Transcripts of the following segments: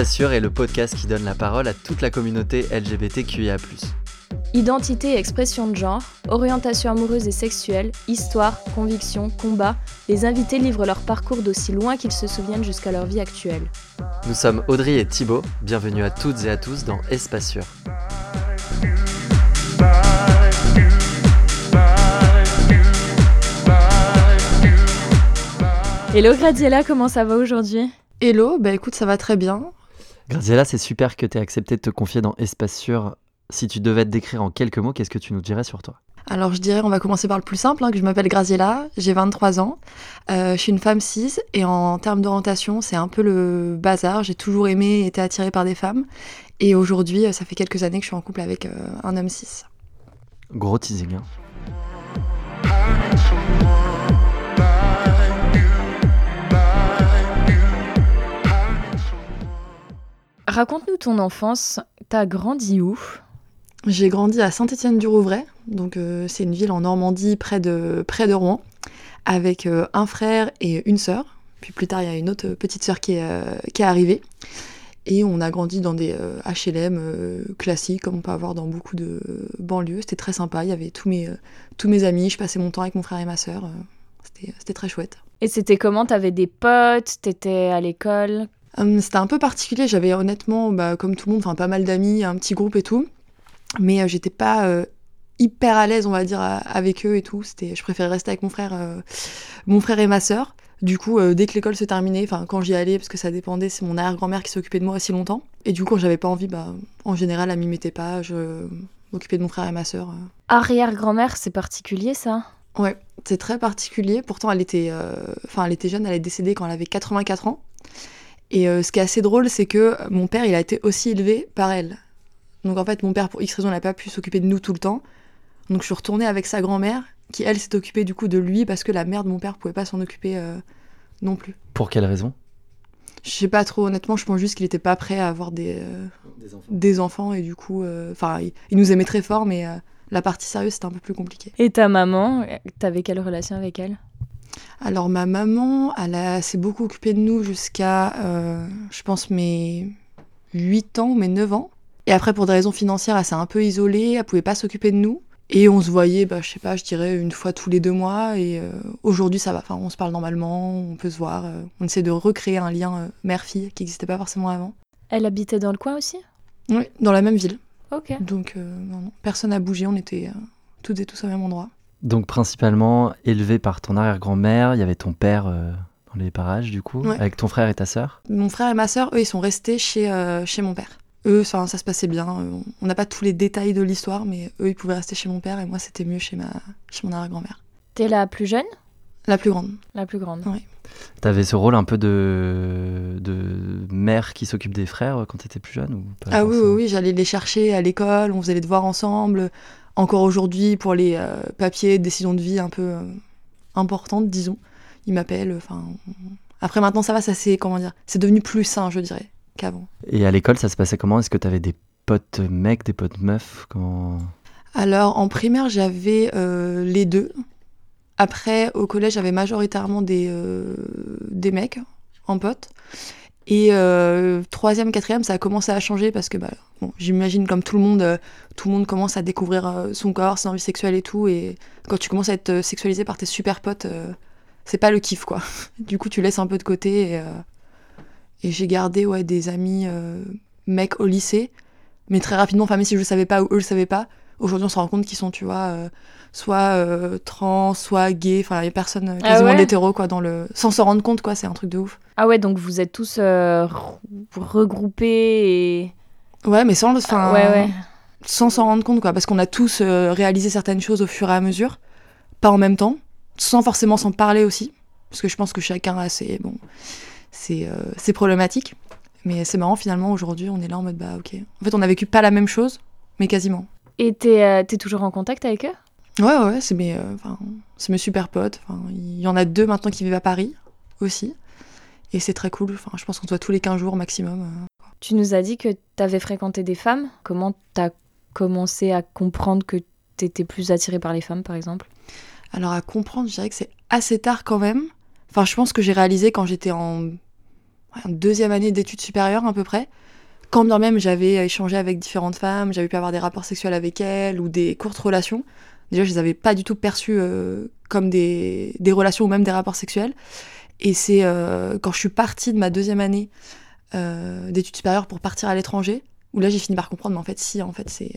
Sûr est le podcast qui donne la parole à toute la communauté LGBTQIA. Identité et expression de genre, orientation amoureuse et sexuelle, histoire, conviction, combat, les invités livrent leur parcours d'aussi loin qu'ils se souviennent jusqu'à leur vie actuelle. Nous sommes Audrey et Thibaut, bienvenue à toutes et à tous dans Espace Sûr. Hello Gradiela, comment ça va aujourd'hui? Hello, bah écoute, ça va très bien. Graziella, c'est super que tu aies accepté de te confier dans Espace Sûr. Si tu devais te décrire en quelques mots, qu'est-ce que tu nous dirais sur toi? Alors je dirais, on va commencer par le plus simple, hein, que je m'appelle Graziella, j'ai 23 ans, euh, je suis une femme cis et en termes d'orientation, c'est un peu le bazar. J'ai toujours aimé et été attirée par des femmes et aujourd'hui, euh, ça fait quelques années que je suis en couple avec euh, un homme cis. Gros teasing. Hein. Raconte-nous ton enfance. T'as grandi où? J'ai grandi à Saint-Étienne-du-Rouvray, donc euh, c'est une ville en Normandie près de, près de Rouen, avec euh, un frère et une sœur. Puis plus tard, il y a une autre petite sœur qui est, euh, qui est arrivée. Et on a grandi dans des HLM classiques, comme on peut avoir dans beaucoup de banlieues. C'était très sympa. Il y avait tous mes, tous mes amis. Je passais mon temps avec mon frère et ma sœur. C'était très chouette. Et c'était comment? T'avais des potes? T'étais à l'école? Hum, c'était un peu particulier. J'avais honnêtement, bah, comme tout le monde, pas mal d'amis, un petit groupe et tout. Mais euh, j'étais pas euh, hyper à l'aise, on va dire, avec eux et tout. C'était, je préférais rester avec mon frère, euh, mon frère et ma sœur. Du coup, dès que l'école se terminait, enfin quand j'y allais, parce que ça dépendait, c'est mon arrière-grand-mère qui s'occupait de moi aussi longtemps. Et du coup, quand j'avais pas envie, bah, en général, elle m'y mettait pas. Je m'occupais de mon frère et ma sœur. Arrière-grand-mère, c'est particulier ça? Ouais, c'est très particulier. Pourtant, elle était, enfin, elle était jeune, elle est décédée quand elle avait 84 ans. Et euh, ce qui est assez drôle, c'est que mon père, il a été aussi élevé par elle. Donc en fait, mon père, pour X raison, n'a pas pu s'occuper de nous tout le temps. Donc je suis retournée avec sa grand-mère, qui elle s'est occupée du coup de lui parce que la mère de mon père pouvait pas s'en occuper euh, non plus. Pour quelle raison? Je sais pas trop, honnêtement, je pense juste qu'il était pas prêt à avoir des, euh, des, enfants. et du coup, enfin, il, il, nous aimait très fort, mais la partie sérieuse c'était un peu plus compliqué. Et ta maman, t'avais quelle relation avec elle? Alors ma maman, elle s'est beaucoup occupée de nous jusqu'à, euh, je pense, mes 8 ans mes 9 ans. Et après, pour des raisons financières, elle s'est un peu isolée, elle pouvait pas s'occuper de nous. Et on se voyait, bah, je sais pas, je dirais une fois tous les deux mois. Et euh, aujourd'hui, ça va. Enfin, on se parle normalement, on peut se voir. Euh, on essaie de recréer un lien mère-fille qui n'existait pas forcément avant. Elle habitait dans le coin aussi? Oui, dans la même ville. Ok. Donc, personne n'a bougé, on était toutes et tous au même endroit. Donc principalement élevé par ton arrière-grand-mère, il y avait ton père euh, dans les parages du coup, avec ton frère et ta sœur? Mon frère et ma sœur, eux, ils sont restés chez, euh, chez mon père. Eux, ça, ça se passait bien. On n'a pas tous les détails de l'histoire, mais eux, ils pouvaient rester chez mon père et moi, c'était mieux chez, ma, chez mon arrière-grand-mère. T'es la plus jeune? La plus grande. La plus grande. Oui. T'avais ce rôle un peu de, de mère qui s'occupe des frères quand t'étais plus jeune ou Ah oui, oui, oui, j'allais les chercher à l'école, on faisait les devoirs ensemble encore aujourd'hui pour les euh, papiers, décisions de vie un peu euh, importantes, disons. Il m'appelle. Enfin, après maintenant ça va, ça c'est comment dire, c'est devenu plus sain, je dirais, qu'avant. Et à l'école, ça se passait comment? Est-ce que tu avais des potes mecs, des potes meufs? Comment... Alors en primaire, j'avais euh, les deux. Après, au collège, j'avais majoritairement des, des mecs en potes. Et euh, troisième, quatrième, ça a commencé à changer parce que bah, j'imagine comme tout le monde, euh, tout le monde commence à découvrir euh, son corps, ses envies sexuelles et tout. Et quand tu commences à être sexualisé par tes super potes, c'est pas le kiff quoi. du coup, tu laisses un peu de côté. Et, et j'ai gardé ouais, des amis mecs au lycée, mais très rapidement, enfin, même si je le savais pas ou eux le savaient pas, aujourd'hui on se rend compte qu'ils sont, tu vois, soit trans, soit gays. Enfin, il y a personne ah quasiment d'hétéro quoi dans le, sans s'en rendre compte quoi. C'est un truc de ouf. Ah ouais, donc vous êtes tous euh, regroupés et... Ouais, mais sans Enfin, ouais, Sans s'en rendre compte, quoi. Parce qu'on a tous euh, réalisé certaines choses au fur et à mesure, pas en même temps, sans forcément s'en parler aussi. Parce que je pense que chacun a ses, bon, ses, euh, problématiques. Mais c'est marrant, finalement, aujourd'hui, on est là en mode, bah ok. En fait, on a vécu pas la même chose, mais quasiment. Et t'es es toujours en contact avec eux? Ouais, ouais, c'est mes, mes super potes. Il y en a deux maintenant qui vivent à Paris aussi. Et c'est très cool. Enfin, je pense qu'on se voit tous les 15 jours maximum. Euh. Tu nous as dit que tu avais fréquenté des femmes. Comment tu as commencé à comprendre que tu étais plus attirée par les femmes, par exemple? Alors, à comprendre, je dirais que c'est assez tard quand même. Enfin, je pense que j'ai réalisé quand j'étais en, en deuxième année d'études supérieures à peu près. Quand bien même j'avais échangé avec différentes femmes, j'avais pu avoir des rapports sexuels avec elles ou des courtes relations. Déjà, je les avais pas du tout perçues euh, comme des, des, relations ou même des rapports sexuels. Et c'est euh, quand je suis partie de ma deuxième année euh, d'études supérieures pour partir à l'étranger, où là j'ai fini par comprendre, mais en fait, si, en fait, c'est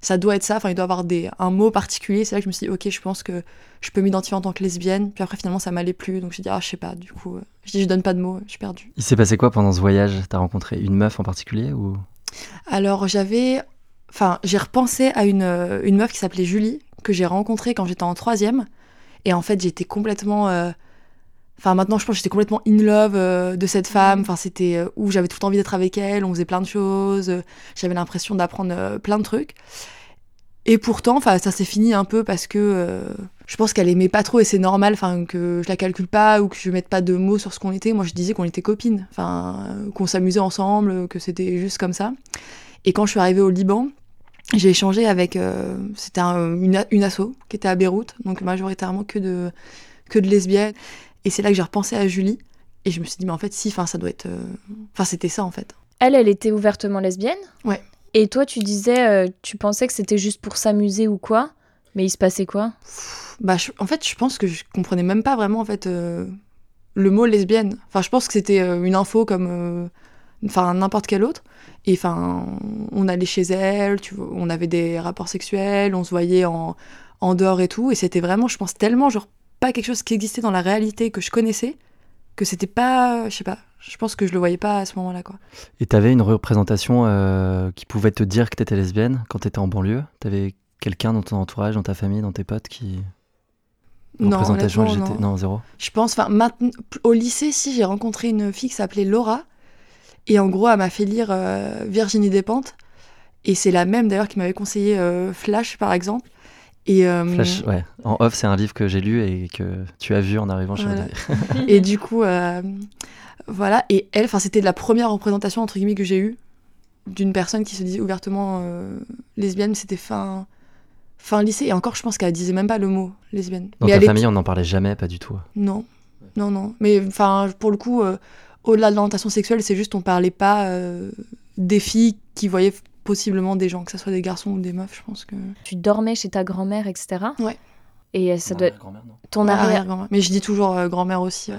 ça doit être ça, enfin il doit avoir des, un mot particulier. C'est là que je me suis dit, ok, je pense que je peux m'identifier en tant que lesbienne. Puis après, finalement, ça m'allait plus. Donc je dit, ah, je sais pas, du coup, je dis, je donne pas de mots, je suis perdue. Il s'est passé quoi pendant ce voyage? T'as rencontré une meuf en particulier ou? Alors j'avais. Enfin, j'ai repensé à une, une meuf qui s'appelait Julie, que j'ai rencontrée quand j'étais en troisième. Et en fait, j'étais complètement. Euh, enfin, maintenant, je pense que j'étais complètement in love euh, de cette femme. Enfin, c'était euh, où j'avais tout le temps envie d'être avec elle. On faisait plein de choses. J'avais l'impression d'apprendre plein de trucs. Et pourtant, enfin, ça s'est fini un peu parce que euh, je pense qu'elle aimait pas trop et c'est normal, enfin, que je la calcule pas ou que je mette pas de mots sur ce qu'on était. Moi, je disais qu'on était copines, enfin, qu'on s'amusait ensemble, que c'était juste comme ça. Et quand je suis arrivée au Liban, j'ai échangé avec, euh, c'était une, une asso qui était à Beyrouth, donc majoritairement que de que de lesbiennes. Et c'est là que j'ai repensé à Julie et je me suis dit, mais en fait, si, enfin, ça doit être, euh, enfin, c'était ça en fait. Elle, elle était ouvertement lesbienne Ouais. Et toi, tu disais, euh, tu pensais que c'était juste pour s'amuser ou quoi Mais il se passait quoi? Bah, en fait, je pense que je comprenais même pas vraiment en fait euh, le mot lesbienne. Enfin, je pense que c'était une info comme, enfin, n'importe quelle autre. Et enfin, on allait chez elle, tu vois, on avait des rapports sexuels, on se voyait en, en dehors et tout. Et c'était vraiment, je pense, tellement genre pas quelque chose qui existait dans la réalité que je connaissais que c'était pas, je sais pas, je pense que je le voyais pas à ce moment-là. quoi. Et t'avais une représentation euh, qui pouvait te dire que t'étais lesbienne quand t'étais en banlieue? T'avais quelqu'un dans ton entourage, dans ta famille, dans tes potes qui. Non, représentation non. non, zéro? Je pense, enfin, au lycée, si j'ai rencontré une fille qui s'appelait Laura, et en gros, elle m'a fait lire euh, Virginie Despentes, et c'est la même d'ailleurs qui m'avait conseillé euh, Flash, par exemple. Et, Flash, ouais. En off, c'est un livre que j'ai lu et que tu as vu en arrivant chez voilà. Et du coup, voilà, et elle, c'était la première représentation, entre guillemets, que j'ai eue d'une personne qui se disait ouvertement euh, lesbienne. C'était fin, fin lycée. Et encore, je pense qu'elle disait même pas le mot lesbienne. Dans ta famille, on n'en parlait jamais, pas du tout. Non, non, non. Mais enfin, pour le coup, euh, au-delà de l'orientation sexuelle, c'est juste on parlait pas euh, des filles qui voyaient possiblement des gens, que ce soit des garçons ou des meufs, je pense que... Tu dormais chez ta grand-mère, etc. Ouais. Et ça doit... Ton arrière-grand-mère. Mais je dis toujours grand-mère aussi.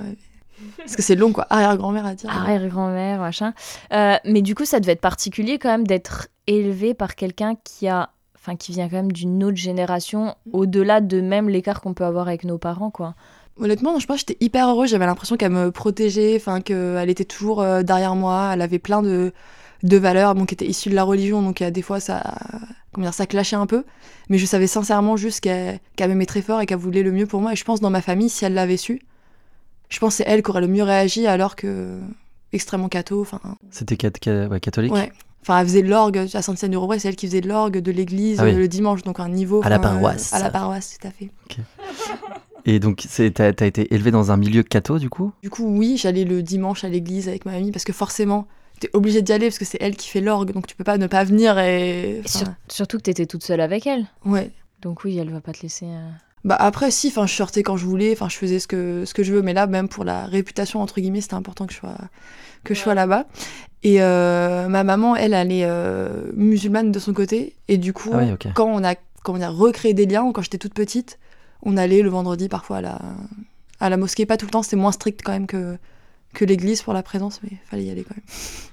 Parce que c'est long, quoi. Arrière-grand-mère à dire. Arrière-grand-mère, machin. Euh, mais du coup, ça devait être particulier quand même d'être élevé par quelqu'un qui a. Enfin, qui vient quand même d'une autre génération, au-delà de même l'écart qu'on peut avoir avec nos parents, quoi. Honnêtement, je pense que j'étais hyper heureuse. J'avais l'impression qu'elle me protégeait, enfin, qu'elle était toujours euh, derrière moi. Elle avait plein de, de valeurs bon, qui étaient issues de la religion, donc des fois, ça, comment dire, ça clashait un peu. Mais je savais sincèrement juste qu'elle m'aimait très fort et qu'elle voulait le mieux pour moi. Et je pense, dans ma famille, si elle l'avait su, je pense c'est elle qui aurait le mieux réagi alors que extrêmement catho. Enfin. C'était catholique. Ouais. Enfin, elle faisait l'orgue à Sainte-Seine-du-Rouvray, c'est elle qui faisait de l'orgue de l'église ah euh, le dimanche, donc un niveau. À la paroisse. à la paroisse, tout à fait. Et donc, t'as as été élevée dans un milieu catho, du coup? Du coup, oui, j'allais le dimanche à l'église avec ma mamie, parce que forcément, t'es obligée d'y aller, parce que c'est elle qui fait l'orgue, donc tu peux pas ne pas venir et... surtout que t'étais toute seule avec elle. Ouais. Donc oui, elle va pas te laisser... Euh, bah après si, enfin je sortais quand je voulais, enfin je faisais ce que ce que je veux, mais là même pour la réputation entre guillemets, c'était important que je sois que je sois là-bas. Et euh, ma maman, elle, elle est euh, musulmane de son côté, et du coup, ah quand on a comment dire recréé des liens, quand j'étais toute petite, on allait le vendredi parfois à la à la mosquée, pas tout le temps, c'était moins strict quand même que que l'église pour la présence, mais fallait y aller quand même.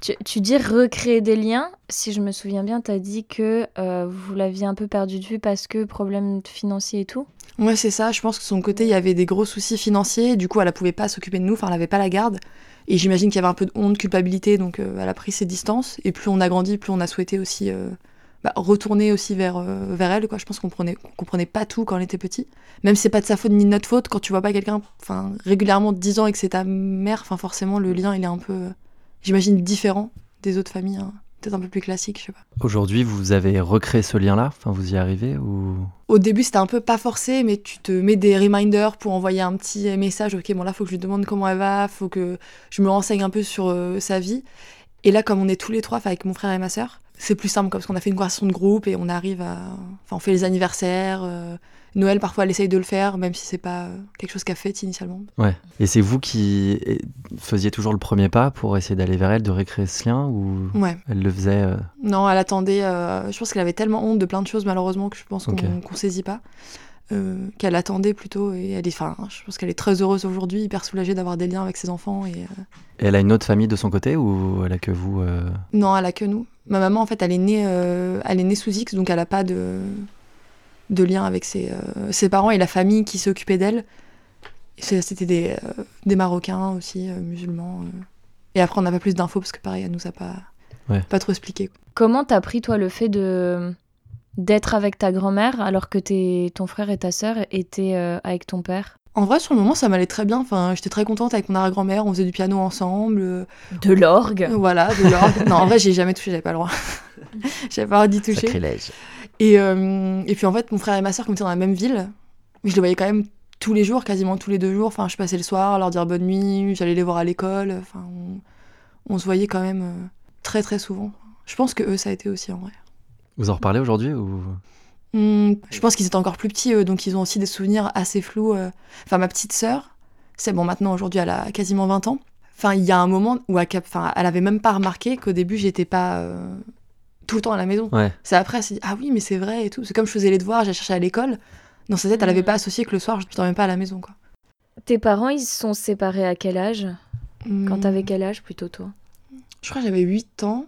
Tu, tu dis recréer des liens. Si je me souviens bien, tu as dit que euh, vous l'aviez un peu perdu de vue parce que problème financier et tout. Ouais, c'est ça. Je pense que son côté, il y avait des gros soucis financiers. Du coup, elle ne pouvait pas s'occuper de nous. Enfin, elle n'avait pas la garde. Et j'imagine qu'il y avait un peu de honte, culpabilité. Donc, euh, elle a pris ses distances. Et plus on a grandi, plus on a souhaité aussi euh, bah, retourner aussi vers, euh, vers elle. Quoi. Je pense qu'on ne comprenait pas tout quand on était petit. Même si c'est pas de sa faute ni de notre faute, quand tu vois pas quelqu'un régulièrement 10 ans et que c'est ta mère, forcément, le lien, il est un peu, j'imagine, différent des autres familles. Hein un peu plus classique, je sais pas. Aujourd'hui, vous avez recréé ce lien-là? Enfin, vous y arrivez ou? Au début, c'était un peu pas forcé, mais tu te mets des reminders pour envoyer un petit message. Ok, bon là, faut que je lui demande comment elle va, faut que je me renseigne un peu sur euh, sa vie. Et là, comme on est tous les trois, avec mon frère et ma sœur, c'est plus simple parce qu'on a fait une conversation de groupe et on arrive à, enfin, on fait les anniversaires. Euh, Noël, parfois, elle essaye de le faire, même si c'est pas euh, quelque chose qu'elle fait initialement. Ouais. Et c'est vous qui faisiez toujours le premier pas pour essayer d'aller vers elle, de récréer ce lien ou Ouais. elle le faisait euh, Non, elle attendait. euh, je pense qu'elle avait tellement honte de plein de choses, malheureusement, que je pense qu'on qu'on saisit pas. Euh, qu'elle attendait plutôt. Et elle est, enfin, je pense qu'elle est très heureuse aujourd'hui, hyper soulagée d'avoir des liens avec ses enfants. Et, euh, Et elle a une autre famille de son côté ou elle a que vous euh, Non, elle a que nous. Ma maman, en fait, elle est née, euh, elle est née sous X, donc elle a pas de, de lien avec ses, euh, ses parents et la famille qui s'occupait d'elle. C'était des, euh, des Marocains aussi, euh, musulmans. euh. Et après, on n'a pas plus d'infos parce que pareil, elle nous a pas, Ouais. pas trop expliqué. Comment t'as pris toi le fait de d'être avec ta grand-mère alors que tes- ton frère et ta sœur étaient euh, avec ton père? En vrai, sur le moment, ça m'allait très bien. Enfin, j'étais très contente avec mon arrière-grand-mère. On faisait du piano ensemble. euh, De l'orgue Voilà, de l'orgue. non, en vrai, j'ai jamais touché, j'avais pas le droit. j'avais pas le droit d'y toucher. Sacrilège. Et, euh, et puis en fait, mon frère et ma soeur, comme ils étaient dans la même ville, je les voyais quand même tous les jours, quasiment tous les deux jours. Enfin, je passais le soir, leur dire bonne nuit, j'allais les voir à l'école. Enfin, on, on se voyait quand même très très souvent. Je pense que eux, ça a été aussi en vrai. Vous en reparlez aujourd'hui ou? Hmm, je pense qu'ils étaient encore plus petits, eux, donc ils ont aussi des souvenirs assez flous. euh. Enfin, ma petite sœur, c'est bon, maintenant aujourd'hui, elle a quasiment 20 ans. Enfin, il y a un moment où elle, cap- enfin, elle avait même pas remarqué qu'au début, j'étais pas euh, tout le temps à la maison. Ouais. C'est après, elle s'est dit, ah oui, mais c'est vrai et tout. C'est comme je faisais les devoirs, j'allais chercher à l'école. Dans sa tête, elle avait Mhm. pas associé que le soir, je ne dormais pas à la maison, quoi. Tes parents, ils se sont séparés à quel âge? Quand Hmm, t'avais quel âge plutôt toi? Je crois que j'avais 8 ans,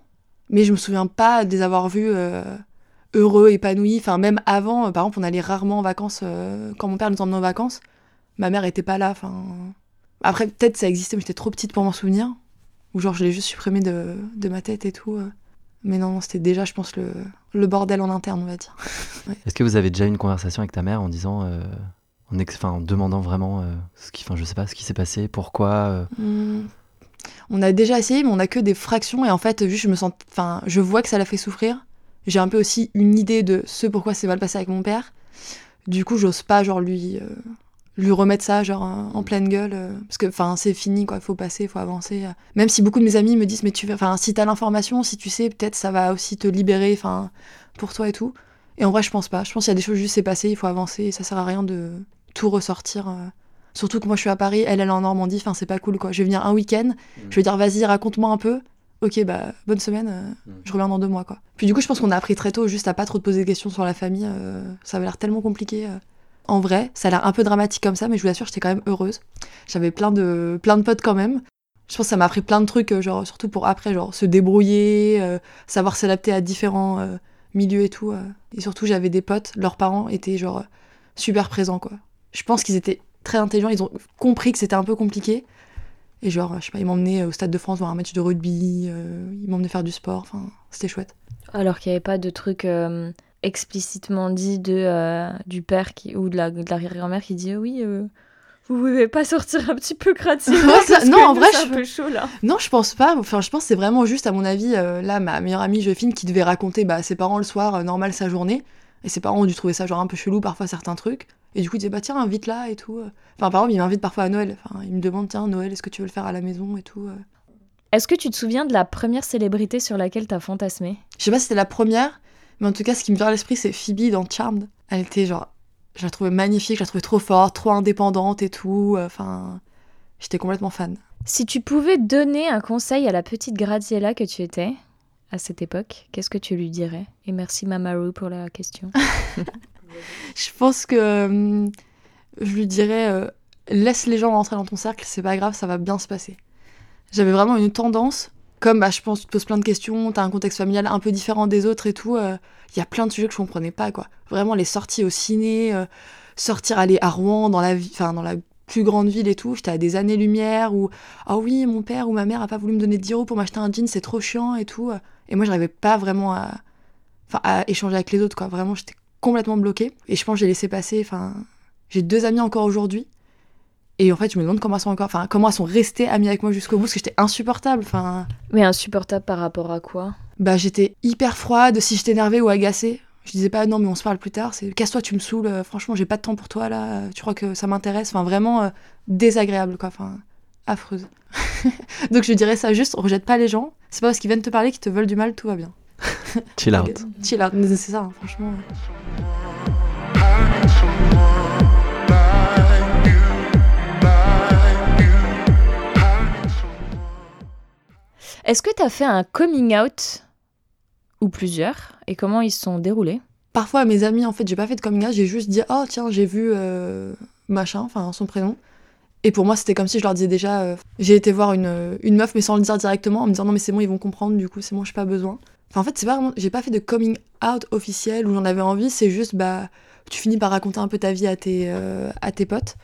mais je me souviens pas de les avoir vus euh, heureux, épanouis. Enfin, même avant, euh, par exemple, on allait rarement en vacances. euh, quand mon père nous emmenait en vacances, ma mère était pas là. Enfin, après, peut-être ça existait, mais j'étais trop petite pour m'en souvenir. Ou genre, je l'ai juste supprimé de, de ma tête et tout. Mais non, c'était déjà, je pense, le, le bordel en interne, on va dire. Est-ce que vous avez déjà eu une conversation avec ta mère en disant, euh, en, ex- en demandant vraiment ce qui, enfin, je sais pas, ce qui s'est passé, pourquoi Hmm. On a déjà essayé, mais on a que des fractions. Et en fait, juste, je me sens. Enfin, je vois que ça l'a fait souffrir. J'ai un peu aussi une idée de ce pourquoi c'est mal passé avec mon père. Du coup, j'ose pas, genre, lui. euh, lui remettre ça genre en pleine gueule euh, parce que enfin c'est fini quoi faut passer faut avancer euh. même si beaucoup de mes amis me disent mais tu enfin si t'as l'information si tu sais peut-être ça va aussi te libérer enfin pour toi et tout et en vrai je pense pas je pense qu'il y a des choses juste c'est passé il faut avancer et ça sert à rien de tout ressortir. Surtout que moi je suis à Paris elle elle est en Normandie enfin c'est pas cool quoi je vais venir un week-end je vais dire vas-y raconte-moi un peu ok bah bonne semaine euh, je reviens dans deux mois quoi puis du coup je pense qu'on a appris très tôt juste à pas trop te poser de questions sur la famille euh, ça avait l'air tellement compliqué euh. En vrai, ça a l'air un peu dramatique comme ça, mais je vous assure, j'étais quand même heureuse. J'avais plein de, plein de potes quand même. Je pense que ça m'a appris plein de trucs, genre, surtout pour après, genre, se débrouiller, savoir s'adapter à différents milieux et tout. Et surtout, j'avais des potes, leurs parents étaient, genre, super présents, quoi. Je pense qu'ils étaient très intelligents, ils ont compris que c'était un peu compliqué. Et genre, je sais pas, ils m'emmenaient au Stade de France voir un match de rugby, euh, ils m'emmenaient faire du sport, enfin, c'était chouette. Alors qu'il n'y avait pas de truc euh, explicitement dit de, euh, du père qui, ou de la- de l'arrière-grand-mère qui dit oui, euh, vous pouvez pas sortir un petit peu ça- non, en vrai, je- un peu chaud là. Non, je pense pas. Enfin, je pense que c'est vraiment juste, à mon avis, là, ma meilleure amie Joséphine qui devait raconter bah, à ses parents le soir, normal, sa journée. Et ses parents ont dû trouver ça genre un peu chelou, parfois, certains trucs. Et du coup, ils disaient, bah tiens, invite là et tout. euh. Enfin, par exemple, ils m'invitent parfois à Noël. Enfin, ils me demandent, tiens, Noël, est-ce que tu veux le faire à la maison et tout. euh. Est-ce que tu te souviens de la première célébrité sur laquelle t'as fantasmé? Je sais pas si c'était la première, mais en tout cas, ce qui me vient à l'esprit, c'est Phoebe dans Charmed. Elle était genre. Je la trouvais magnifique, je la trouvais trop forte, trop indépendante et tout. euh, Enfin, j'étais complètement fan. Si tu pouvais donner un conseil à la petite Graziella que tu étais à cette époque, qu'est-ce que tu lui dirais? Et merci Mamaru pour la question. Je pense que euh, je lui dirais euh, laisse les gens rentrer dans ton cercle, c'est pas grave, ça va bien se passer. J'avais vraiment une tendance, comme bah, je pense tu te poses plein de questions, t'as un contexte familial un peu différent des autres et tout, euh, il y a plein de sujets que je comprenais pas quoi. Vraiment les sorties au ciné, sortir aller à Rouen dans la dans la plus grande ville et tout, j'étais à des années-lumière où ah oui mon père ou ma mère a pas voulu me donner 10 euros pour m'acheter un jean, c'est trop chiant et tout. Et moi j'arrivais pas vraiment à, à échanger avec les autres quoi. Vraiment j'étais complètement bloquée. Et je pense que j'ai laissé passer. Enfin, j'ai deux amis encore aujourd'hui. Et en fait, je me demande comment elles sont encore, enfin, comment elles sont restées amies avec moi jusqu'au bout, parce que j'étais insupportable. Enfin, Mais insupportable par rapport à quoi? Bah, j'étais hyper froide. Si j'étais énervée ou agacée, je disais pas non, mais on se parle plus tard. C'est casse-toi, tu me saoules. euh, Franchement, j'ai pas de temps pour toi là. Tu crois que ça m'intéresse Enfin, vraiment euh, désagréable, quoi. Enfin, affreuse. Donc, je dirais ça juste, rejette pas les gens. C'est pas parce qu'ils viennent te parler qu'ils te veulent du mal, tout va bien. Chill out. Chill out, c'est ça, hein, franchement. Est-ce que tu as fait un coming out ou plusieurs? Et comment ils se sont déroulés? Parfois, mes amis, en fait, j'ai pas fait de coming out, j'ai juste dit Oh, tiens, j'ai vu euh, machin, enfin son prénom. Et pour moi, c'était comme si je leur disais déjà euh, J'ai été voir une, euh, une meuf, mais sans le dire directement, en me disant Non, mais c'est bon, ils vont comprendre, du coup, c'est bon, j'ai pas besoin. Enfin, en fait, c'est pas vraiment. J'ai pas fait de coming out officiel où j'en avais envie, c'est juste, bah, tu finis par raconter un peu ta vie à tes, euh, à tes potes.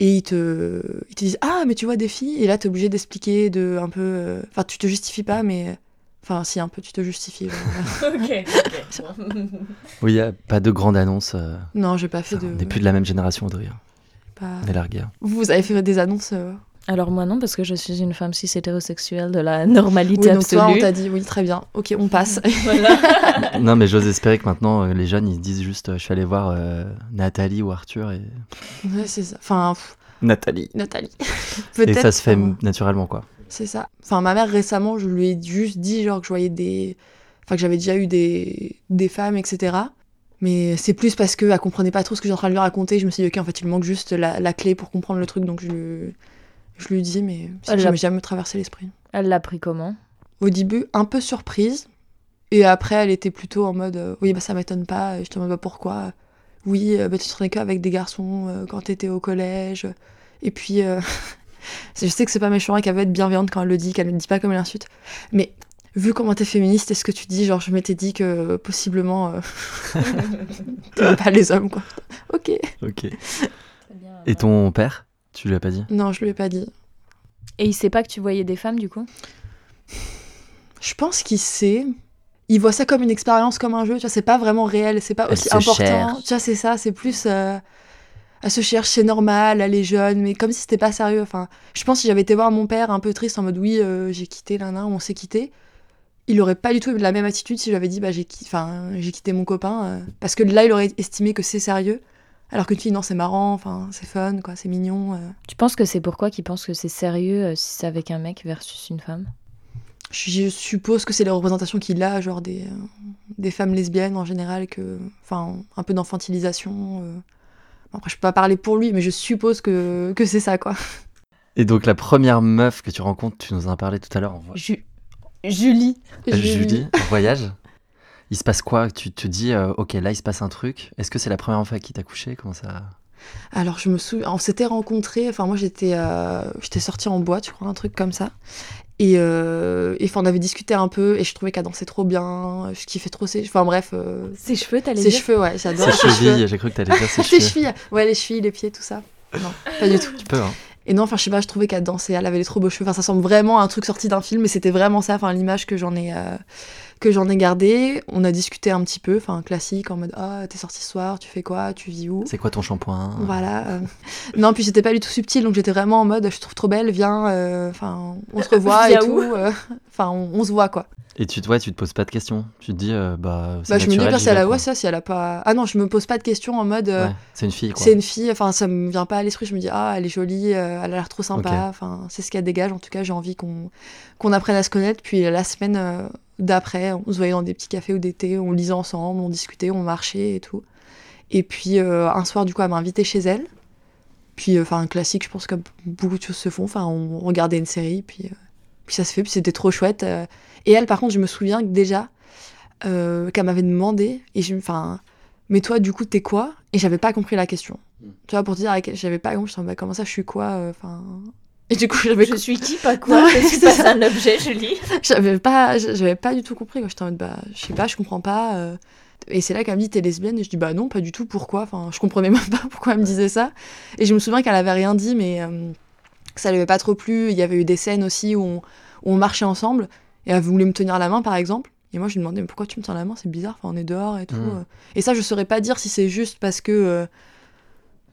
Et ils te, ils te disent Ah, mais tu vois des filles. Et là, t'es obligé d'expliquer, de un peu. Enfin, tu te justifies pas, mais Enfin, si, un peu, tu te justifies. ok, oui, pas de grande annonce. Euh, non, j'ai pas fait de. On n'est plus de la même génération, Audrey. Pas... On est largués. Vous avez fait des annonces euh Alors moi non, parce que je suis une femme cis hétérosexuelle de la normalité oui, donc absolue. Toi, on t'a dit oui, très bien. Ok, on passe. non, mais j'ose espérer que maintenant, euh, les jeunes, ils disent juste, je suis allé voir Nathalie ou Arthur et. Ouais, c'est ça. Enfin. Nathalie. Nathalie. et ça se fait naturellement, quoi. C'est ça. Enfin, ma mère, récemment, je lui ai juste dit, genre, que je voyais des. Enfin, que j'avais déjà eu des, des femmes, etc. Mais c'est plus parce qu'elle comprenait pas trop ce que j'étais en train de lui raconter. Je me suis dit, ok, en fait, il manque juste la, la clé pour comprendre le truc. Donc, je, lui, je lui dis, mais ça n'a jamais traversé l'esprit. Elle l'a pris comment? Au début, un peu surprise. Et après, elle était plutôt en mode, euh, oui, bah ça m'étonne pas. Je te demande pas pourquoi. Oui, euh, bah, tu traînais qu'avec des garçons euh, quand t'étais au collège. Et puis, je sais que c'est pas méchant et qu'elle veut être bienveillante quand elle le dit, qu'elle ne le dit pas comme une insulte. Mais vu comment t'es féministe et ce que tu dis, genre je m'étais dit que possiblement euh... t'aimais pas les hommes quoi? Ok. Ok. Et ton père, tu lui as pas dit? Non, je lui ai pas dit. Et il sait pas que tu voyais des femmes du coup? Je pense qu'il sait. Il voit ça comme une expérience, comme un jeu. Tu vois, c'est pas vraiment réel, c'est pas aussi important. Tu vois, c'est ça. C'est plus. Euh elle se cherche, c'est normal, elle est jeune, mais comme si c'était pas sérieux. Enfin, je pense que si j'avais été voir mon père un peu triste en mode oui, euh, j'ai quitté l'un, on s'est quitté, il aurait pas du tout eu la même attitude si j'avais dit bah j'ai enfin j'ai quitté mon copain euh, parce que là il aurait estimé que c'est sérieux. Alors qu'une fille, non, c'est marrant, enfin, c'est fun, quoi, c'est mignon. Euh. Tu penses que c'est pourquoi qu'il pense que c'est sérieux si c'est avec un mec versus une femme? Je suppose que c'est les représentations qu'il a, genre des, des femmes lesbiennes en général, que, enfin, un peu d'enfantilisation. Après, je peux pas parler pour lui, mais je suppose que, que c'est ça, quoi. Et donc, la première meuf que tu rencontres, tu nous en as parlé tout à l'heure. Julie. Euh, Julie, en voyage? Il se passe quoi? Tu te dis, euh, ok, là, il se passe un truc. Est-ce que c'est la première fois qu'il t'a couché? Comment ça? Alors, je me souviens, on s'était rencontrés, enfin, moi j'étais euh, j'étais sortie en boîte, je crois, un truc comme ça. Et, euh, on avait discuté un peu et je trouvais qu'elle dansait trop bien. Je kiffais trop ses. Enfin bref. Euh, ses cheveux, t'allais dire? Ses cheveux, ouais, j'adore. Ses chevilles, j'ai cru que t'allais dire ses cheveux. ses chevilles, ouais, les chevilles, les pieds, tout ça. Non, pas du tout. Tu peux, hein. Et non, enfin, je sais pas, je trouvais qu'elle dansait, elle avait les trop beaux cheveux. Enfin, ça semble vraiment un truc sorti d'un film, mais c'était vraiment ça, enfin, l'image que j'en ai, euh, que j'en ai gardée. On a discuté un petit peu, enfin, classique, en mode, ah, oh, t'es sorti ce soir, tu fais quoi, tu vis où? C'est quoi ton shampoing? Voilà. Euh. non, puis c'était pas du tout subtil, donc j'étais vraiment en mode, je te trouve trop belle, viens, euh, enfin, on se revoit et tout. Enfin, on, se voit, quoi. Et tu te, vois, tu te poses pas de questions. Tu te dis, euh, bah, bah je me dis, si elle a, ouais, ça, si elle a pas. Ah non, je me pose pas de questions en mode. Euh, c'est une fille, quoi. C'est une fille, enfin, ça me vient pas à l'esprit. Je me dis, ah, elle est jolie, euh, elle a l'air trop sympa. Enfin, c'est ce qu'elle dégage. En tout cas, j'ai envie qu'on qu'on apprenne à se connaître. Puis la semaine d'après, on se voyait dans des petits cafés ou des thés, on lisait ensemble, on discutait, on marchait et tout. Et puis un soir, du coup, elle m'a invité chez elle. Puis, enfin, un classique, je pense que beaucoup de choses se font. Enfin, on regardait une série, puis, puis ça se fait, puis c'était trop chouette. Et elle, par contre, je me souviens que déjà, euh, qu'elle m'avait demandé, et je, enfin, mais toi, du coup, t'es quoi? Et j'avais pas compris la question. Mm. Tu vois, pour te dire, j'avais pas compris, je me bah, comment ça, je suis quoi euh, Enfin. et du coup, j'avais. Je suis qui, pas quoi? C'est pas un objet, je lis. j'avais pas, j'avais pas du tout compris. J'étais en mode, bah, je sais pas, je comprends pas. Euh. Et c'est là qu'elle me dit, t'es lesbienne? Et je dis, bah non, pas du tout, pourquoi? Enfin, je comprenais même pas pourquoi elle me disait ça. Et je me souviens qu'elle avait rien dit, mais que ça lui avait pas trop plu. Il y avait eu des scènes aussi où on, où on marchait ensemble. Et elle voulait me tenir la main, par exemple. Et moi, je lui demandais, mais pourquoi tu me tiens la main C'est bizarre, enfin, on est dehors et tout. Hmm. Euh. Et ça, je saurais pas dire si c'est juste parce que euh,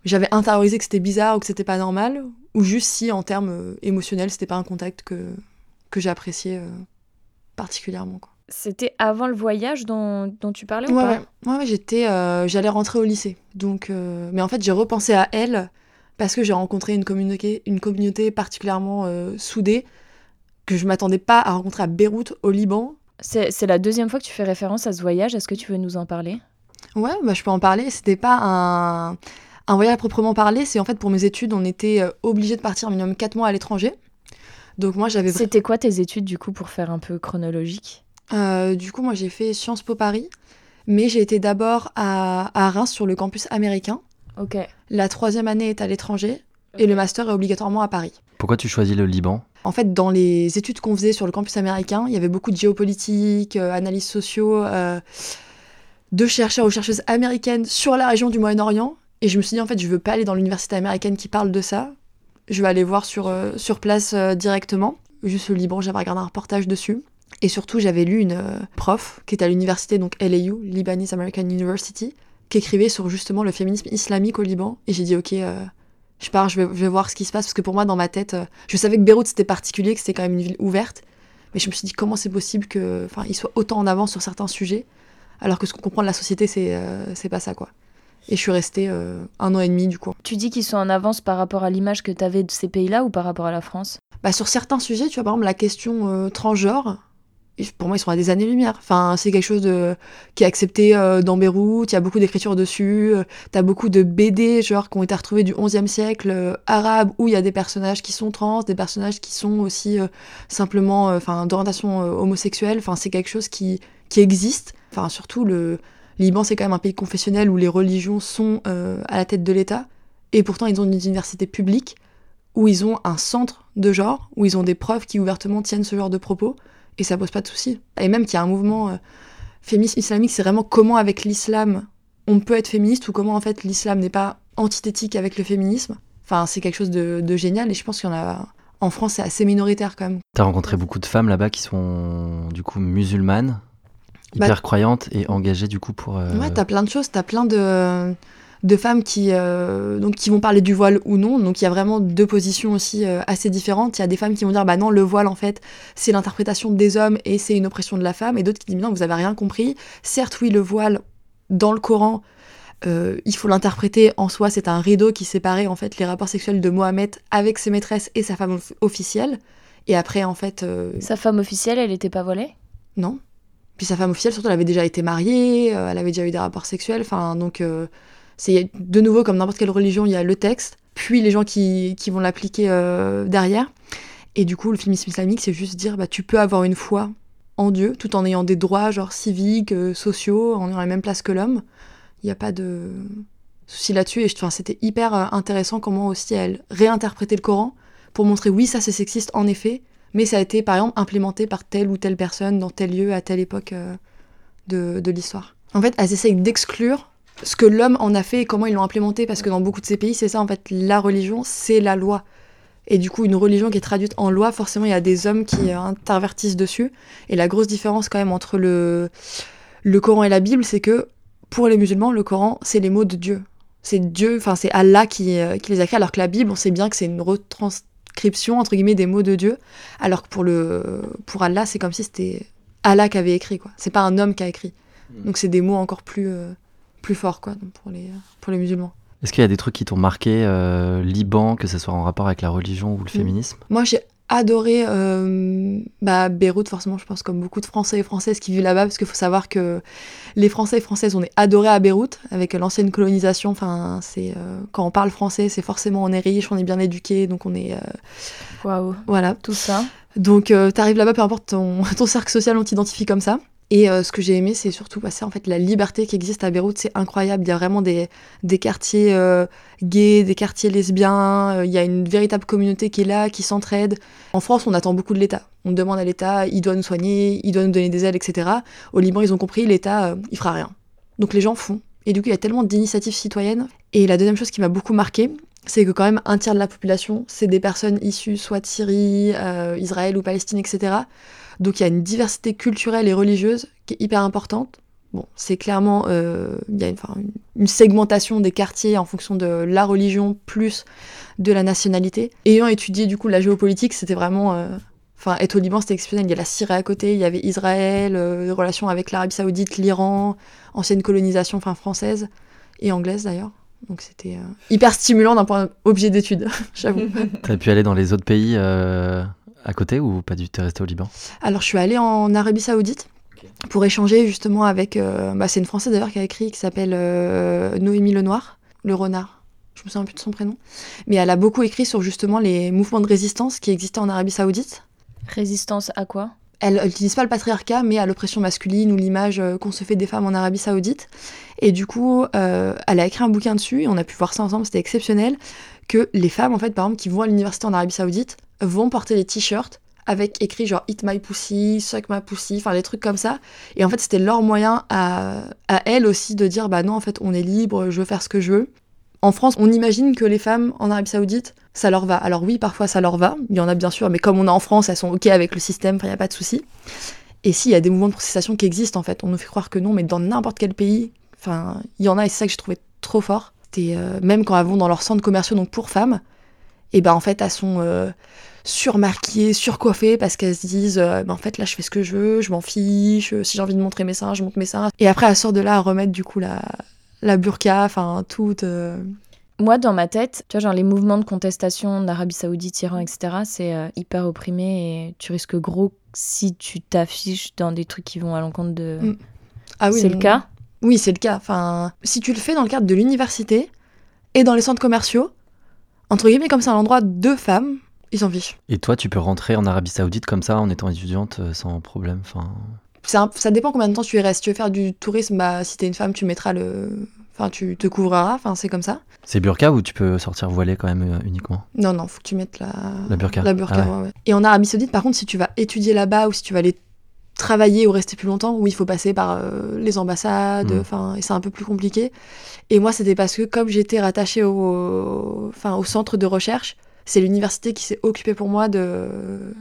j'avais intériorisé que c'était bizarre ou que c'était pas normal, ou juste si, en termes euh, émotionnels, c'était pas un contact que, que j'appréciais particulièrement. C'était avant le voyage dont, dont tu parlais ou pas? Ouais, ouais j'étais, j'allais rentrer au lycée. Donc, mais en fait, j'ai repensé à elle parce que j'ai rencontré une communauté, une communauté particulièrement soudée que je m'attendais pas à rencontrer à Beyrouth, au Liban. C'est la deuxième fois que tu fais référence à ce voyage. Est-ce que tu veux nous en parler? Ouais, bah, je peux en parler. C'était pas un, un voyage à proprement parler. C'est en fait pour mes études, on était euh, obligé de partir minimum 4 mois à l'étranger. Donc moi j'avais C'était quoi tes études du coup pour faire un peu chronologique? Euh, du coup, moi, j'ai fait Sciences Po Paris, mais j'ai été d'abord à, à Reims sur le campus américain. Ok. La troisième année est à l'étranger et le master est obligatoirement à Paris. Pourquoi tu choisis le Liban? En fait, dans les études qu'on faisait sur le campus américain, il y avait beaucoup de géopolitique, euh, analyses sociaux, euh, de chercheurs ou chercheuses américaines sur la région du Moyen-Orient. Et je me suis dit, en fait, je veux pas aller dans l'université américaine qui parle de ça. Je vais aller voir sur, euh, sur place euh, directement. Juste le Liban, j'avais regardé un reportage dessus. Et surtout, j'avais lu une euh, prof qui était à l'université, donc LAU, Lebanese American University, qui écrivait sur justement le féminisme islamique au Liban. Et j'ai dit, ok, euh, je pars, je vais, je vais voir ce qui se passe. Parce que pour moi, dans ma tête, euh, je savais que Beyrouth, c'était particulier, que c'était quand même une ville ouverte. Mais je me suis dit, comment c'est possible qu'il soit autant en avance sur certains sujets, alors que ce qu'on comprend de la société, c'est euh, pas ça, quoi. Et je suis restée euh, un an et demi, du coup. Tu dis qu'ils sont en avance par rapport à l'image que tu avais de ces pays-là ou par rapport à la France? Bah, sur certains sujets, tu vois, par exemple, la question transgenre, pour moi, ils sont à des années-lumière. Enfin, c'est quelque chose qui est accepté euh, dans Beyrouth, il y a beaucoup d'écriture dessus, euh, t'as beaucoup de BD, genre, qui ont été retrouvés du 11e siècle, euh, arabes, où il y a des personnages qui sont trans, des personnages qui sont aussi euh, simplement enfin, d'orientation homosexuelle. Enfin, c'est quelque chose qui, qui existe. Enfin, surtout, le Liban, c'est quand même un pays confessionnel où les religions sont à la tête de l'État, et pourtant, ils ont une université publique où ils ont un centre de genre, où ils ont des preuves qui ouvertement tiennent ce genre de propos, et ça pose pas de soucis. Et même qu'il y a un mouvement euh, féministe islamique, c'est vraiment comment avec l'islam on peut être féministe ou comment en fait l'islam n'est pas antithétique avec le féminisme. Enfin, c'est quelque chose de, de génial et je pense qu'il y en a. En France, c'est assez minoritaire quand même. T'as rencontré beaucoup de femmes là-bas qui sont du coup musulmanes, hyper croyantes et engagées du coup pour. euh, Ouais, t'as plein de choses, t'as plein de, de femmes qui, euh, donc, qui vont parler du voile ou non. Donc il y a vraiment deux positions aussi euh, assez différentes. Il y a des femmes qui vont dire, bah non, le voile en fait, c'est l'interprétation des hommes et c'est une oppression de la femme. Et d'autres qui disent, non, vous avez rien compris. Certes, oui, le voile dans le Coran, euh, il faut l'interpréter en soi, c'est un rideau qui séparait en fait les rapports sexuels de Mohamed avec ses maîtresses et sa femme off- officielle. Et après, en fait, Sa femme officielle, elle était pas voilée? Non. Puis sa femme officielle, surtout, elle avait déjà été mariée, elle avait déjà eu des rapports sexuels. Enfin, donc, euh, c'est de nouveau, comme n'importe quelle religion, il y a le texte, puis les gens qui, qui vont l'appliquer euh, derrière. Et du coup, le féminisme islamique, c'est juste dire, bah, tu peux avoir une foi en Dieu, tout en ayant des droits, genre civiques, euh, sociaux, en ayant la même place que l'homme. Il n'y a pas de souci là-dessus. Et enfin, c'était hyper euh, intéressant comment aussi elle réinterprétait le Coran pour montrer, oui, ça c'est sexiste, en effet, mais ça a été par exemple implémenté par telle ou telle personne dans tel lieu à telle époque de, de l'histoire. En fait, elles essayent d'exclure ce que l'homme en a fait et comment ils l'ont implémenté, parce que dans beaucoup de ces pays, c'est ça en fait, la religion, c'est la loi. Et du coup, une religion qui est traduite en loi, forcément, il y a des hommes qui euh, intervertissent dessus. Et la grosse différence quand même entre le, le Coran et la Bible, c'est que pour les musulmans, le Coran, c'est les mots de Dieu. C'est Dieu, enfin c'est Allah qui, euh, qui les a créés, alors que la Bible, on sait bien que c'est une retranscription, entre guillemets, des mots de Dieu. Alors que pour, le, pour Allah, c'est comme si c'était Allah qui avait écrit, quoi. C'est pas un homme qui a écrit. Donc c'est des mots encore plus, euh, plus forts, quoi, donc pour les, pour les musulmans. Est-ce qu'il y a des trucs qui t'ont marqué, euh, Liban, que ce soit en rapport avec la religion ou le Mm. féminisme? Moi, j'ai adoré euh, bah, Beyrouth, forcément, je pense, comme beaucoup de Français et Françaises qui vivent là-bas, parce qu'il faut savoir que les Français et Françaises, on est adorés à Beyrouth, avec l'ancienne colonisation. Enfin, c'est euh, quand on parle français, c'est forcément on est riche, on est bien éduqué, donc on est. Waouh. voilà. Tout ça. Donc, euh, t'arrives là-bas, peu importe ton, ton cercle social, on t'identifie comme ça. Et euh, ce que j'ai aimé, c'est surtout passer en fait la liberté qui existe à Beyrouth, c'est incroyable. Il y a vraiment des, des quartiers euh, gays, des quartiers lesbiens. euh, Il y a une véritable communauté qui est là, qui s'entraide. En France, on attend beaucoup de l'État. On demande à l'État, il doit nous soigner, il doit nous donner des aides, etc. Au Liban, ils ont compris, l'État, il fera rien. Donc les gens font. Et du coup, il y a tellement d'initiatives citoyennes. Et la deuxième chose qui m'a beaucoup marqué, c'est que quand même un tiers de la population, c'est des personnes issues soit de Syrie, Israël ou Palestine, etc. Donc il y a une diversité culturelle et religieuse qui est hyper importante. Bon, c'est clairement, euh, il y a une, segmentation des quartiers en fonction de la religion plus de la nationalité. Ayant étudié du coup la géopolitique, c'était vraiment... euh, Enfin, être au Liban, c'était exceptionnel. Il y a la Syrie à côté, il y avait Israël, euh, les relations avec l'Arabie Saoudite, l'Iran, ancienne colonisation enfin, française et anglaise d'ailleurs. Donc c'était euh, hyper stimulant d'un point objet d'étude, j'avoue. T'as pu aller dans les autres pays euh, à côté ou pas du tout T'es resté au Liban? Alors je suis allée en Arabie Saoudite pour échanger justement avec... euh, bah, c'est une Française d'ailleurs qui a écrit, qui s'appelle euh, Noémie Lenoir, le renard. Je me souviens plus de son prénom, mais elle a beaucoup écrit sur justement les mouvements de résistance qui existaient en Arabie Saoudite. Résistance à quoi? Elle n'utilise pas le patriarcat, mais à l'oppression masculine ou l'image euh, qu'on se fait des femmes en Arabie Saoudite. Et du coup, euh, elle a écrit un bouquin dessus, et on a pu voir ça ensemble, c'était exceptionnel, que les femmes, en fait, par exemple, qui vont à l'université en Arabie Saoudite, vont porter des t-shirts avec écrit genre Eat my pussy, suck my pussy, enfin des trucs comme ça. Et en fait, c'était leur moyen à, à elles aussi de dire bah non, en fait, on est libre, je veux faire ce que je veux. En France, on imagine que les femmes en Arabie Saoudite, ça leur va. Alors oui, parfois ça leur va, il y en a bien sûr, mais comme on est en France, elles sont OK avec le système, il n'y a pas de souci. Et s'il y a des mouvements de protestation qui existent, en fait, on nous fait croire que non, mais dans n'importe quel pays, enfin, il y en a, et c'est ça que j'ai trouvé trop fort. C'était euh, même quand elles vont dans leurs centres commerciaux, donc pour femmes, et ben en fait, elles sont euh, surmarquées, surcoiffées, parce qu'elles se disent, euh, ben, en fait, là, je fais ce que je veux, je m'en fiche, si j'ai envie de montrer mes seins, je montre mes seins. Et après, elles sortent de là à remettre, du coup, la, la burqa, enfin, tout. euh, Moi, dans ma tête, tu vois, genre les mouvements de contestation d'Arabie Saoudite, Iran, etc., c'est hyper opprimé et tu risques gros si tu t'affiches dans des trucs qui vont à l'encontre de. Mm. Ah oui, c'est le non. cas? Oui, c'est le cas. Enfin, si tu le fais dans le cadre de l'université et dans les centres commerciaux, entre guillemets, comme c'est un endroit de femmes, ils s'en fichent. Et toi, tu peux rentrer en Arabie Saoudite comme ça en étant étudiante euh, sans problème. Enfin, un- ça dépend combien de temps tu y restes. Si tu veux faire du tourisme, bah, si t'es une femme, tu mettras le. Enfin, tu te couvriras, enfin, c'est comme ça. c'est burqa ou tu peux sortir voilée quand même euh, uniquement? Non, non, faut que tu mettes la, La burqa. La burqa, Ah ouais. ouais, ouais. Et en Arabie Saoudite, par contre, si tu vas étudier là-bas ou si tu vas aller travailler ou rester plus longtemps, oui, il faut passer par euh, les ambassades, Mm. enfin, et c'est un peu plus compliqué. Et moi, c'était parce que comme j'étais rattachée au, enfin, au centre de recherche, c'est l'université qui s'est occupée pour moi de,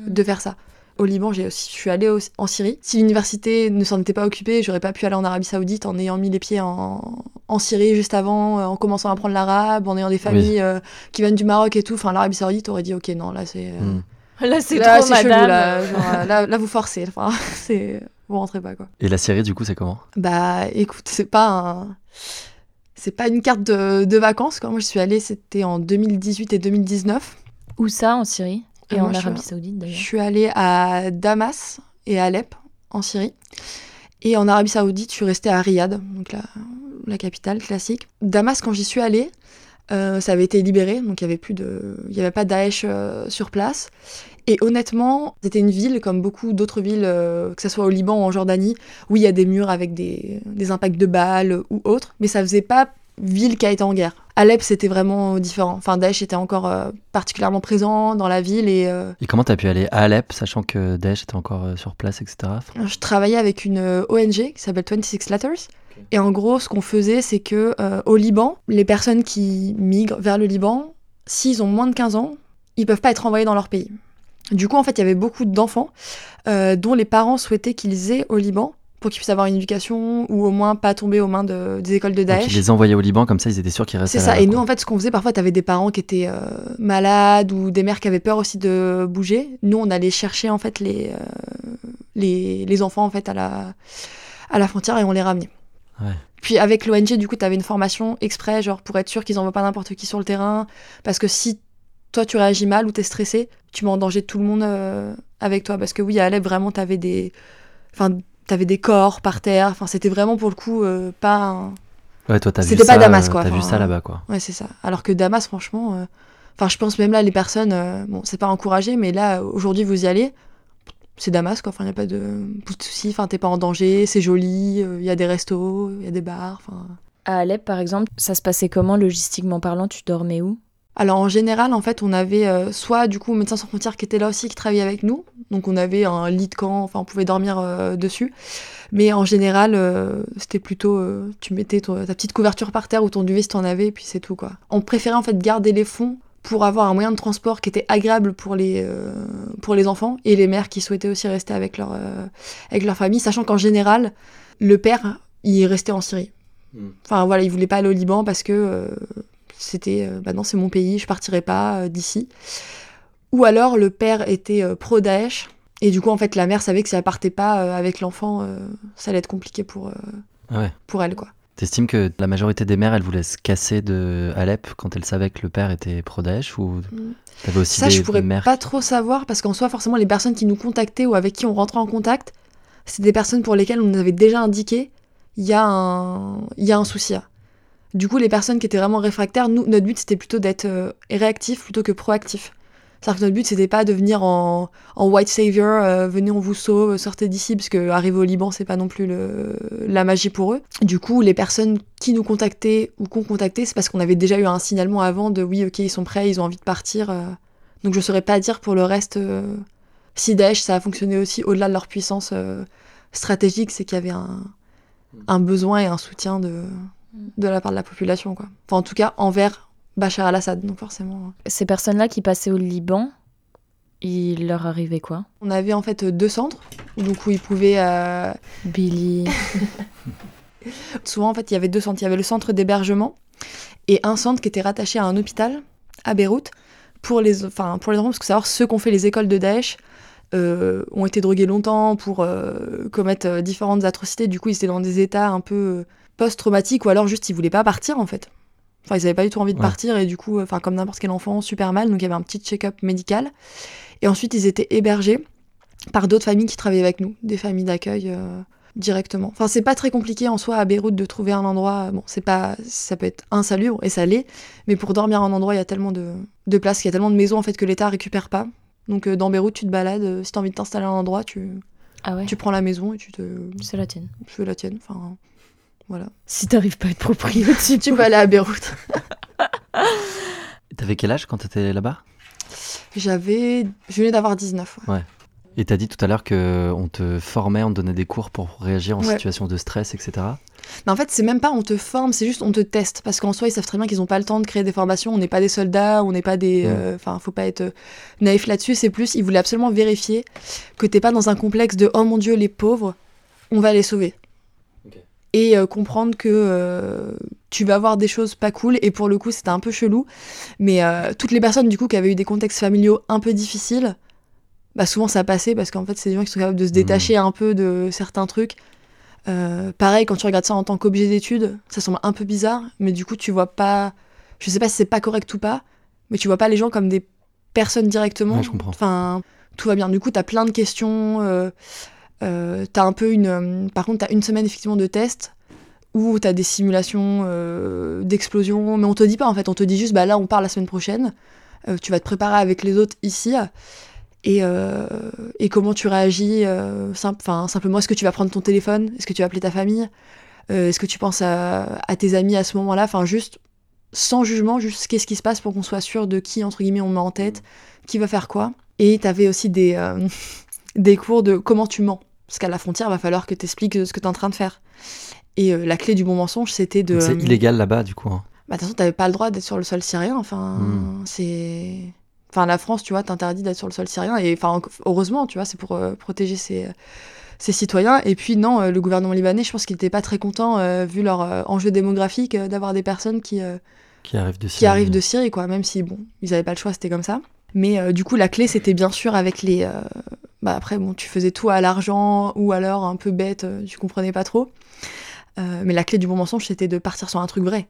de faire ça. Au Liban, j'ai aussi, je suis allée au- en Syrie. Si l'université ne s'en était pas occupée, j'aurais pas pu aller en Arabie Saoudite en ayant mis les pieds en, en Syrie juste avant, euh, en commençant à apprendre l'arabe, en ayant des familles euh, qui viennent du Maroc et tout. Enfin, l'Arabie Saoudite aurait dit, ok, non, là c'est. euh, Hmm. Là, c'est trop, chelou, madame. là, genre, euh, là, là, vous forcez. Enfin, c'est vous rentrez pas quoi. Et la Syrie, du coup, c'est comment? Bah, écoute, c'est pas un, c'est pas une carte de, de vacances. Quand moi je suis allée, c'était en 2018 et 2019. Où ça, en Syrie? Et Ah, en moi, je- Arabie Saoudite, Je d'ailleurs. suis allée à Damas et à Alep en Syrie. Et en Arabie Saoudite, je suis restée à Riyad, donc la, la capitale classique. Damas, quand j'y suis allée, euh, ça avait été libéré, donc il y avait plus de, il y avait pas Daesh euh, sur place. Et honnêtement, c'était une ville comme beaucoup d'autres villes, euh, que ce soit au Liban ou en Jordanie, où il y a des murs avec des, des impacts de balles ou autres, mais ça faisait pas ville qui a été en guerre. Alep, c'était vraiment différent. Enfin, Daesh était encore euh, particulièrement présent dans la ville et euh, Et comment t'as pu aller à Alep, sachant que Daesh était encore euh, sur place, etc. Je travaillais avec une ONG qui s'appelle 26 Letters. Et en gros, ce qu'on faisait, c'est que euh, au Liban, les personnes qui migrent vers le Liban, s'ils ont moins de 15 ans, ils peuvent pas être envoyés dans leur pays. Du coup, en fait, il y avait beaucoup d'enfants euh, dont les parents souhaitaient qu'ils aient au Liban pour qu'ils puissent avoir une éducation ou au moins pas tomber aux mains de- des écoles de donc, Daesh. ils les envoyaient au Liban, comme ça, ils étaient sûrs qu'ils restaient C'est ça. Et nous, en fait, ce qu'on faisait, parfois, tu avais des parents qui étaient euh, malades ou des mères qui avaient peur aussi de bouger. Nous, on allait chercher, en fait, les, euh, les, les enfants, en fait, à la, à la frontière et on les ramenait. Ouais. Puis avec l'ONG, du coup, tu avais une formation exprès, genre pour être sûr qu'ils n'envoient pas n'importe qui sur le terrain. Parce que si toi, tu réagis mal ou t'es stressé, tu mets en danger tout le monde euh, avec toi. Parce que oui, à Alep, vraiment, t'avais des... Enfin, t'avais des corps par terre. Enfin, c'était vraiment, pour le coup, euh, pas un... Ouais, toi, t'as vu C'était ça. pas Damas, quoi. T'as vu ça là-bas, quoi. Ouais, c'est ça. Alors que Damas, franchement, euh, enfin, je pense même là, les personnes, euh, bon, c'est pas encouragé, mais là, aujourd'hui, vous y allez, c'est Damas, quoi. Enfin, il n'y a pas de, pas de soucis. Enfin, t'es pas en danger, c'est joli, euh, il y a des restos, il y a des bars. Enfin. À Alep, par exemple, ça se passait comment, logistiquement parlant Tu dormais où? Alors, en général, en fait, on avait euh, soit, du coup, Médecins sans frontières qui était là aussi, qui travaillait avec nous. Donc, on avait un lit de camp, enfin, on pouvait dormir euh, dessus. Mais en général, euh, c'était plutôt, tu mettais ton- ta petite couverture par terre ou ton duvet si t'en avais, et puis c'est tout, quoi. On préférait, en fait, garder les fonds pour avoir un moyen de transport qui était agréable pour les, euh, pour les enfants et les mères qui souhaitaient aussi rester avec leur, euh, avec leur famille, sachant qu'en général, le père, il restait en Syrie. Mm. Enfin voilà, il voulait pas aller au Liban parce que euh, c'était, euh, bah non, c'est mon pays, je partirai pas euh, d'ici. Ou alors le père était euh, pro-Daesh et du coup en fait la mère savait que si elle partait pas avec l'enfant, ça allait être compliqué pour, Ouais. pour elle quoi. T'estimes que la majorité des mères, elles voulaient se casser de Alep quand elles savaient que le père était pro-Daesh ou t'avais aussi Ça, des je pourrais mères pas trop savoir parce qu'en soi, forcément, les personnes qui nous contactaient ou avec qui on rentrait en contact, c'est des personnes pour lesquelles on avait déjà indiqué il y, a un... il y a un souci. là. Du coup, les personnes qui étaient vraiment réfractaires, nous, notre but c'était plutôt d'être euh, réactif plutôt que proactif. C'est-à-dire que notre but c'était pas de venir en, white savior, euh, venez on vous sauve, sortez d'ici, parce que arriver au Liban c'est pas non plus la magie pour eux. Du coup, les personnes qui nous contactaient ou qu'on contactait, c'est parce qu'on avait déjà eu un signalement avant de oui, ok, ils sont prêts, ils ont envie de partir. euh. Donc je saurais pas dire pour le reste euh, si Daesh ça a fonctionné aussi au-delà de leur puissance euh, stratégique, c'est qu'il y avait un besoin et un soutien de, de la part de la population. Quoi. Enfin, en tout cas, envers Bachar al-Assad, donc forcément. Ces personnes-là qui passaient au Liban, il leur arrivait quoi? On avait en fait deux centres, donc où ils pouvaient. euh, Billy. Souvent, en fait, il y avait deux centres. Il y avait le centre d'hébergement et un centre qui était rattaché à un hôpital à Beyrouth pour les, enfin, pour les enfants, parce que savoir ceux qui ont fait les écoles de Daesh euh, ont été drogués longtemps pour euh, commettre différentes atrocités. Du coup, ils étaient dans des états un peu euh, post-traumatiques ou alors juste ils voulaient pas partir en fait. Enfin, ils avaient pas du tout envie de Ouais. partir et du coup, euh, enfin, comme n'importe quel enfant, super mal. Donc, il y avait un petit check-up médical. Et ensuite, ils étaient hébergés par d'autres familles qui travaillaient avec nous, des familles d'accueil euh, directement. Enfin, c'est pas très compliqué en soi à Beyrouth de trouver un endroit. Bon, c'est pas, ça peut être insalubre et ça l'est, mais pour dormir à un endroit, il y a tellement de, de places, il y a tellement de maisons en fait que l'État récupère pas. Donc euh, dans Beyrouth, tu te balades, euh, si t'as envie de t'installer à un endroit, tu, Ah ouais tu prends la maison et tu te, C'est la tienne. tu fais la tienne. Enfin, voilà. Si t'arrives pas à être propriétaire, tu Tu peux aller à Beyrouth. T'avais quel âge quand t'étais là-bas? J'avais, je venais d'avoir 19. ouais. Et t'as dit tout à l'heure qu'on te formait, on te donnait des cours pour réagir en Ouais. situation de stress, etc. Mais en fait, c'est même pas on te forme, c'est juste on te teste. Parce qu'en soi, ils savent très bien qu'ils ont pas le temps de créer des formations. On n'est pas des soldats, on n'est pas des. Mm. euh, Enfin, faut pas être euh, naïf là-dessus. C'est plus, ils voulaient absolument vérifier que t'es pas dans un complexe de oh mon dieu, les pauvres, on va les sauver. Et euh, comprendre que euh, tu vas voir des choses pas cool. Et pour le coup, c'était un peu chelou. Mais euh, toutes les personnes, du coup, qui avaient eu des contextes familiaux un peu difficiles, bah souvent ça passait parce qu'en fait, c'est des gens qui sont capables de se détacher un peu de certains trucs. Pareil, quand tu regardes ça en tant qu'objet d'étude, ça semble un peu bizarre, mais du coup, tu vois pas. Je sais pas si c'est pas correct ou pas, mais tu vois pas les gens comme des personnes directement. Ouais, je comprends. Enfin, tout va bien. Du coup, t'as plein de questions. Euh, t'as un peu une. euh, Par contre, t'as une semaine effectivement de tests où t'as des simulations euh, d'explosion, mais on te dit pas en fait, on te dit juste, bah là, on part la semaine prochaine. Euh, tu vas te préparer avec les autres ici. Et, et comment tu réagis simple, Simplement, est-ce que tu vas prendre ton téléphone? Est-ce que tu vas appeler ta famille? Est-ce que tu penses à, à tes amis à ce moment-là? Enfin, juste sans jugement, juste qu'est-ce qui se passe pour qu'on soit sûr de qui, entre guillemets, on met en tête, qui va faire quoi? Et tu avais aussi des, des cours de comment tu mens. Parce qu'à la frontière, il va falloir que tu expliques ce que tu es en train de faire. Et euh, la clé du bon mensonge, c'était de. C'est euh, illégal là-bas, du coup. hein. bah, de toute façon, t'avais pas le droit d'être sur le sol syrien. Enfin, Hmm. c'est. Enfin, la France, tu vois, t'interdit d'être sur le sol syrien. Et enfin, heureusement, tu vois, c'est pour euh, protéger ses, ses citoyens. Et puis, non, euh, le gouvernement libanais, je pense qu'il était pas très content, euh, vu leur euh, enjeu démographique, euh, d'avoir des personnes qui, euh, Qui arrive de qui Syrie. arrivent de Syrie, quoi. Même si, bon, ils avaient pas le choix, c'était comme ça. Mais euh, du coup, la clé, c'était bien sûr avec les. euh, Bah, après, bon, tu faisais tout à l'argent ou alors un peu bête, euh, tu comprenais pas trop. Mais la clé du bon mensonge, c'était de partir sur un truc vrai.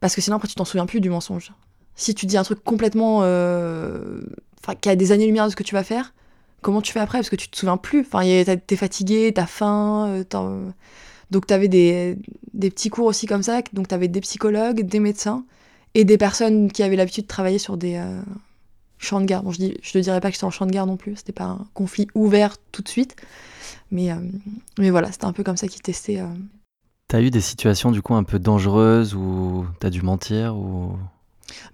Parce que sinon, après, tu t'en souviens plus du mensonge. Si tu dis un truc complètement. Enfin, qui a des années-lumière de ce que tu vas faire, comment tu fais après? Parce que tu te souviens plus. Enfin, t'es fatigué, t'as faim. Donc, t'avais des, des petits cours aussi comme ça. Donc, t'avais des psychologues, des médecins et des personnes qui avaient l'habitude de travailler sur des champs de guerre. Bon, je, dis, je ne dirais pas que j'étais en champ de guerre non plus. C'était pas un conflit ouvert tout de suite. Mais, euh, mais voilà, c'était un peu comme ça qu'ils testaient. euh, T'as eu des situations, du coup, un peu dangereuses où t'as dû mentir ou...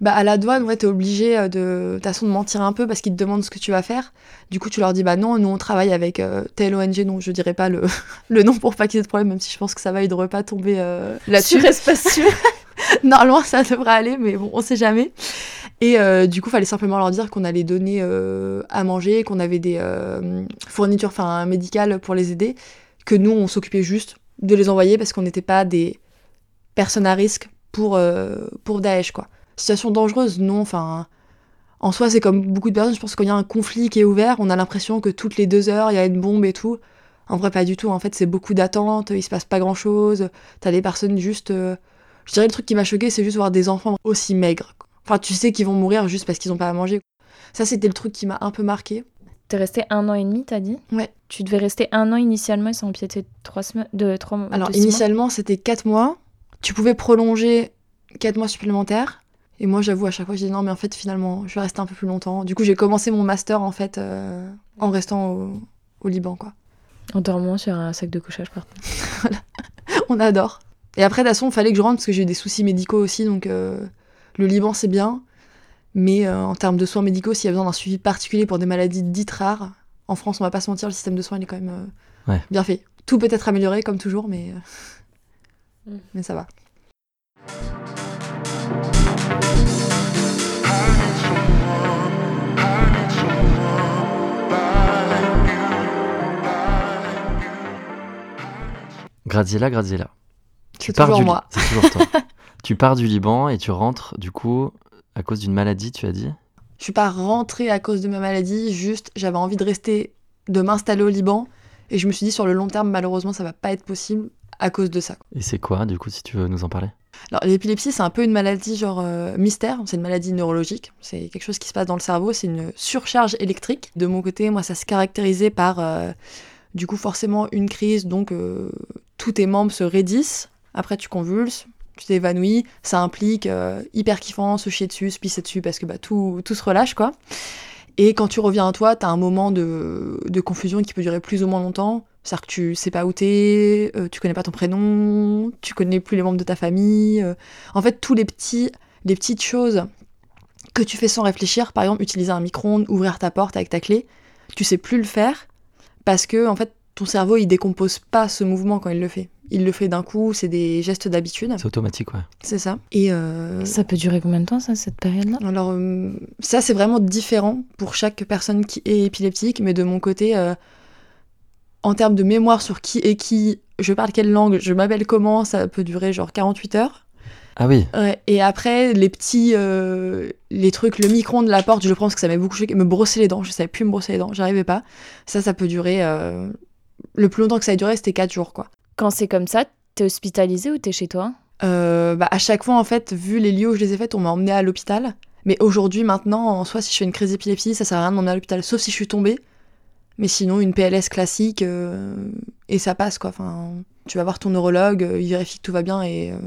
Bah, à la douane, ouais, t'es obligé euh, de, de toute façon de mentir un peu parce qu'ils te demandent ce que tu vas faire. Du coup, tu leur dis, bah non, nous on travaille avec euh, telle ONG, non, je dirais pas le, le nom pour pas qu'il y ait de problème, même si je pense que ça va, ils devraient pas tomber euh, là-dessus. Sûr, espace sûr. Normalement, ça devrait aller, mais bon, on sait jamais. Et euh, du coup, fallait simplement leur dire qu'on allait donner euh, à manger, qu'on avait des euh, fournitures médicales pour les aider, que nous, on s'occupait juste de les envoyer parce qu'on n'était pas des personnes à risque pour, pour Daesh, quoi. Situation dangereuse, non, enfin... En soi, c'est comme beaucoup de personnes, je pense qu'il y a un conflit qui est ouvert, on a l'impression que toutes les deux heures, il y a une bombe et tout. En vrai, pas du tout. En fait, c'est beaucoup d'attentes, il se passe pas grand-chose. T'as des personnes juste... je dirais le truc qui m'a choqué, c'est juste voir des enfants aussi maigres. Enfin, tu sais qu'ils vont mourir juste parce qu'ils n'ont pas à manger. Ça, c'était le truc qui m'a un peu marqué. T'es resté un an et demi, t'as dit? Ouais. Tu devais rester un an initialement et ça empiétait trois semaines, de trois mois. Alors, initialement, c'était 4 mois. tu pouvais prolonger 4 mois supplémentaires. Et moi, j'avoue, à chaque fois, je dis non, mais en fait, finalement, je vais rester un peu plus longtemps. Du coup, j'ai commencé mon master, en fait, euh, en restant au, au Liban, quoi. En dormant sur un sac de couchage par terre. On adore. Et après, de toute façon, il fallait que je rentre parce que j'ai eu des soucis médicaux aussi. Donc, euh, le Liban, c'est bien. Mais euh, en termes de soins médicaux, s'il y a besoin d'un suivi particulier pour des maladies dites rares, en France, on va pas se mentir, le système de soins, il est quand même euh, Ouais. bien fait. Tout peut être amélioré, comme toujours, mais, euh, Mm. mais ça va. Graziella, Graziella. C'est toujours moi. C'est toujours toi. tu pars du Liban et tu rentres, du coup, à cause d'une maladie, tu as dit? Je suis pas rentrée à cause de ma maladie, juste j'avais envie de rester, de m'installer au Liban. Et je me suis dit, sur le long terme, malheureusement, ça va pas être possible à cause de ça. Et c'est quoi, du coup, si tu veux nous en parler? Alors, l'épilepsie, c'est un peu une maladie genre euh, mystère, c'est une maladie neurologique, c'est quelque chose qui se passe dans le cerveau, c'est une surcharge électrique. De mon côté, moi, ça se caractérisait par, euh, du coup, forcément une crise, donc euh, tous tes membres se raidissent, après tu convulses, tu t'évanouis, ça implique euh, hyper kiffant, se chier dessus, se pisser dessus, parce que bah, tout, tout se relâche, quoi. Et quand tu reviens à toi, t'as un moment de, de confusion qui peut durer plus ou moins longtemps. C'est-à-dire que tu sais pas où t'es, euh, tu connais pas ton prénom, tu connais plus les membres de ta famille. euh. En fait, tous les petits, les petites choses que tu fais sans réfléchir, par exemple utiliser un micro-ondes, ouvrir ta porte avec ta clé, tu sais plus le faire parce que en fait ton cerveau il décompose pas ce mouvement quand il le fait. Il le fait d'un coup, c'est des gestes d'habitude, C'est automatique, ouais. c'est ça. Et euh, Ça peut durer combien de temps, ça, cette période-là? Alors, euh, ça, c'est vraiment différent pour chaque personne qui est épileptique, mais de mon côté, euh, en termes de mémoire sur qui est qui, je parle quelle langue, je m'appelle comment, ça peut durer genre 48 heures. Ah oui, Ouais, et après, les petits, euh, les trucs, le micro-ondes de la porte, je parce que ça m'a beaucoup choqué, me brosser les dents, je savais plus me brosser les dents, j'arrivais pas. Ça, ça peut durer, euh, le plus longtemps que ça a duré, c'était 4 jours, quoi. Quand c'est comme ça, t'es hospitalisé ou t'es chez toi? Euh, bah, à chaque fois, en fait, vu les lieux où je les ai faites, on m'a emmené à l'hôpital. Mais aujourd'hui, maintenant, en soi, si je fais une crise d'épilepsie, ça sert à rien de m'emmener à l'hôpital, sauf si je suis tombée. Mais sinon, une PLS classique, euh, et ça passe, quoi. Enfin, tu vas voir ton neurologue, euh, il vérifie que tout va bien, et, euh,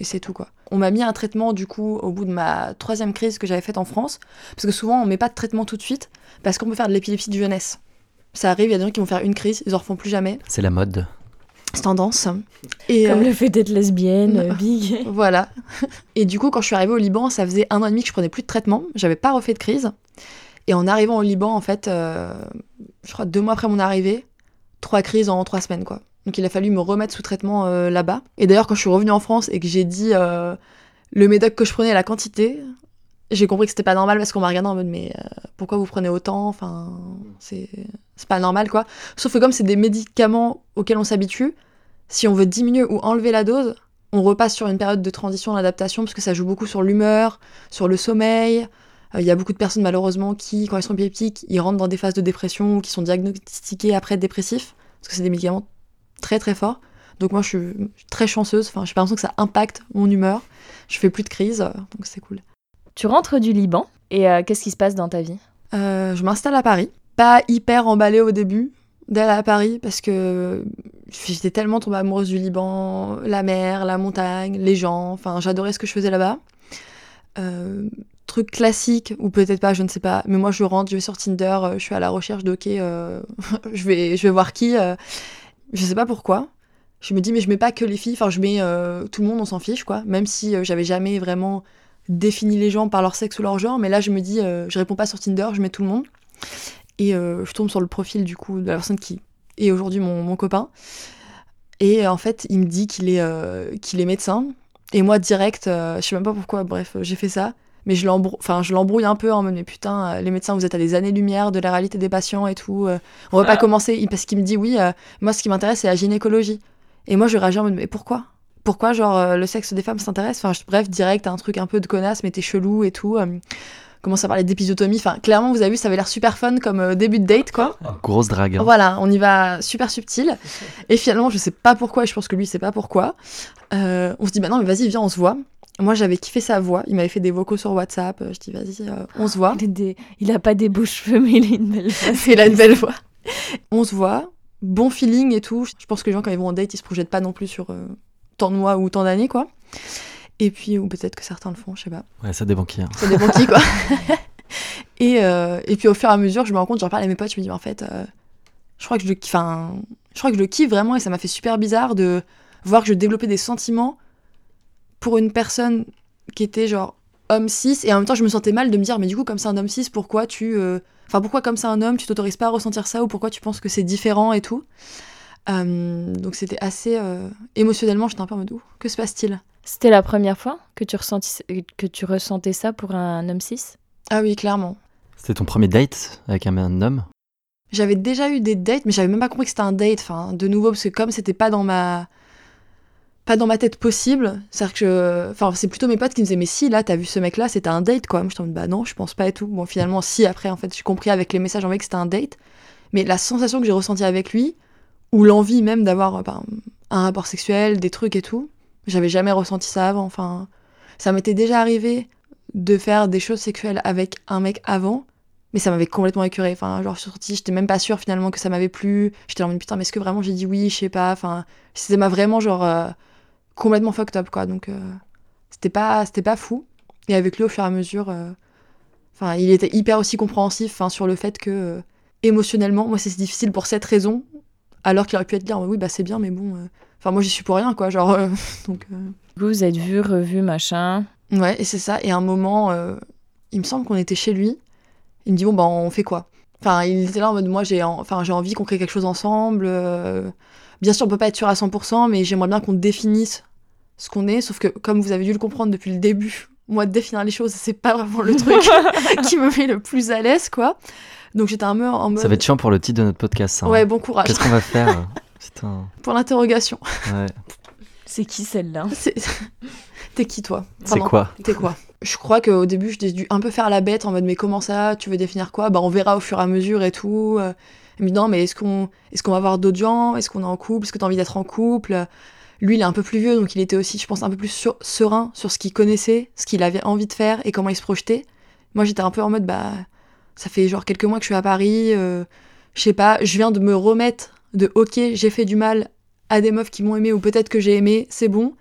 et c'est tout, quoi. On m'a mis un traitement, du coup, au bout de ma troisième crise que j'avais faite en France. Parce que souvent, on met pas de traitement tout de suite, parce qu'on peut faire de l'épilepsie de jeunesse. Ça arrive, il y a des gens qui vont faire une crise, ils en refont plus jamais. c'est la mode. Tendance. Et, Comme euh, le fait d'être lesbienne, big. Voilà. Et du coup, quand je suis arrivée au Liban, ça faisait un an et demi que je prenais plus de traitement. J'avais pas refait de crise. Et en arrivant au Liban, en fait, euh, je crois deux mois après mon arrivée, trois crises en trois semaines, quoi. Donc il a fallu me remettre sous traitement euh, là-bas. Et d'ailleurs, quand je suis revenue en France et que j'ai dit le médoc que je prenais, la quantité, j'ai compris que c'était pas normal parce qu'on m'a regardé en mode mais euh, pourquoi vous prenez autant? Enfin, c'est c'est pas normal, quoi. Sauf que comme c'est des médicaments auxquels on s'habitue, si on veut diminuer ou enlever la dose, on repasse sur une période de transition, d'adaptation, parce que ça joue beaucoup sur l'humeur, sur le sommeil. Euh, Il y a beaucoup de personnes, malheureusement, qui, quand ils sont épileptiques, ils rentrent dans des phases de dépression ou qui sont diagnostiqués après dépressifs, parce que c'est des médicaments très très forts. Donc moi, je suis très chanceuse. Enfin, j'ai pas l'impression que ça impacte mon humeur. Je fais plus de crise, euh, donc c'est cool. Tu rentres du Liban et euh, qu'est-ce qui se passe dans ta vie? Je m'installe à Paris. Pas hyper emballée au début d'aller à Paris parce que j'étais tellement tombée amoureuse du Liban, la mer, la montagne, les gens. Enfin, j'adorais ce que je faisais là-bas. Euh, truc classique ou peut-être pas, je ne sais pas. Mais moi, je rentre, je vais sur Tinder, euh, je suis à la recherche de euh, je vais, je vais voir qui. euh, je sais pas pourquoi. Je me dis mais je mets pas que les filles. Enfin, je mets tout le monde, on s'en fiche quoi. Même si j'avais jamais vraiment défini les gens par leur sexe ou leur genre, mais là je me dis, je réponds pas sur Tinder, je mets tout le monde. Et je tombe sur le profil du coup de la personne qui est aujourd'hui mon, mon copain. Et en fait, il me dit qu'il est, euh, qu'il est médecin. Et moi, direct, euh, je sais même pas pourquoi, bref, j'ai fait ça. Mais je l'embrou- enfin, je l'embrouille un peu en mode, mais putain, euh, les médecins, vous êtes à des années-lumière de la réalité des patients et tout. euh, on va pas commencer. Il- Parce qu'il me dit, oui, euh, moi, ce qui m'intéresse, c'est la gynécologie. Et moi, je réagis en mode, mais pourquoi? Pourquoi, genre, euh, le sexe des femmes s'intéresse? Enfin, bref, direct, un truc un peu de connasse, mais t'es chelou et tout. euh, commence à parler d'épisiotomie? Enfin, clairement, vous avez vu, ça avait l'air super fun comme euh, début de date, quoi. Grosse drague. hein. Voilà, on y va super subtil. Et finalement, je sais pas pourquoi, et je pense que lui, sait pas pourquoi. Euh, on se dit, bah non, mais vas-y, viens, on se voit. Moi, j'avais kiffé sa voix. Il m'avait fait des vocaux sur WhatsApp. Je dis, vas-y, euh, on se voit. il a, des- il a pas des beaux cheveux, mais il a une belle face. Il a une belle voix. On se voit. Bon feeling et tout. Je pense que les gens, quand ils vont en date, ils se projettent pas non plus sur euh, tant de mois ou tant d'années, quoi. Et puis, ou peut-être que certains le font, je sais pas. Ouais, ça dépend qui. hein. Ça dépend qui, quoi. et, euh, et puis au fur et à mesure, je me rends compte, j'en parle à mes potes, je me dis, en fait, euh, je crois que je enfin, je crois que je le kiffe vraiment et ça m'a fait super bizarre de voir que je développais des sentiments pour une personne qui était genre homme cis et en même temps je me sentais mal de me dire mais du coup comme c'est un homme cis pourquoi tu euh, enfin pourquoi comme c'est un homme tu t'autorises pas à ressentir ça ou pourquoi tu penses que c'est différent et tout Euh, donc c'était assez euh, émotionnellement j'étais un peu en mode que se passe-t-il? C'était la première fois que tu, ressentis, que tu ressentais ça pour un homme cis? Ah oui clairement C'était ton premier date avec un, un homme? J'avais déjà eu des dates, mais j'avais même pas compris que c'était un date. Enfin, de nouveau, parce que comme c'était pas dans ma pas dans ma tête possible, c'est-à-dire que je- enfin, c'est plutôt mes potes qui me disaient mais si là t'as vu ce mec-là, c'était un date quoi. Moi je en mode bah non, je pense pas et tout. Bon finalement si après en fait j'ai compris avec les messages envoyés que c'était un date, mais la sensation que j'ai ressentie avec lui ou l'envie même d'avoir euh, ben, un rapport sexuel, des trucs et tout, j'avais jamais ressenti ça avant. Enfin, ça m'était déjà arrivé de faire des choses sexuelles avec un mec avant, mais ça m'avait complètement écœuré. Enfin, genre, je suis sortie, j'étais même pas sûre finalement que ça m'avait plu. J'étais en mode putain, mais est-ce que vraiment j'ai dit oui? Je sais pas. Enfin, c'était m'a vraiment genre euh, complètement fucked up quoi. Donc, euh, c'était pas, c'était pas fou. Et avec lui, au fur et à mesure, euh, enfin, il était hyper aussi compréhensif enfin, sur le fait que euh, émotionnellement, moi, c'est difficile pour cette raison, alors qu'il aurait pu être dire oui, bah c'est bien, mais bon. euh, Enfin, moi, j'y suis pour rien quoi. Genre, euh, donc. euh, Vous, vous êtes vu, revu, machin. Ouais, et c'est ça. Et à un moment, il me semble qu'on était chez lui. Il me dit bon bah on fait quoi? Enfin, il était là en mode moi j'ai en- enfin j'ai envie qu'on crée quelque chose ensemble. Bien sûr, on peut pas être sûr à 100%, mais j'aimerais bien qu'on définisse ce qu'on est. Sauf que comme vous avez dû le comprendre depuis le début, moi de définir les choses, c'est pas vraiment le truc qui me met le plus à l'aise quoi. Donc j'étais un peu en mode Ça va être chiant pour le titre de notre podcast. ça, hein. ouais bon courage Qu'est-ce qu'on va faire Putain. pour l'interrogation. Ouais. C'est qui celle-là? T'es qui toi? C'est quoi? T'es quoi? Je crois qu'au début, j'ai dû un peu faire la bête en mode mais comment ça? Tu veux définir quoi? Bah on verra au fur et à mesure et tout. Euh, dit non mais est-ce qu'on est-ce qu'on va avoir d'autres gens? Est-ce qu'on est en couple? Est-ce que t'as envie d'être en couple? Lui il est un peu plus vieux donc il était aussi je pense un peu plus sur- serein sur ce qu'il connaissait, ce qu'il avait envie de faire et comment il se projetait. Moi j'étais un peu en mode bah ça fait genre quelques mois que je suis à Paris, euh, je sais pas, je viens de me remettre de ok j'ai fait du mal à des meufs qui m'ont aimé ou peut-être que j'ai aimé, c'est bon.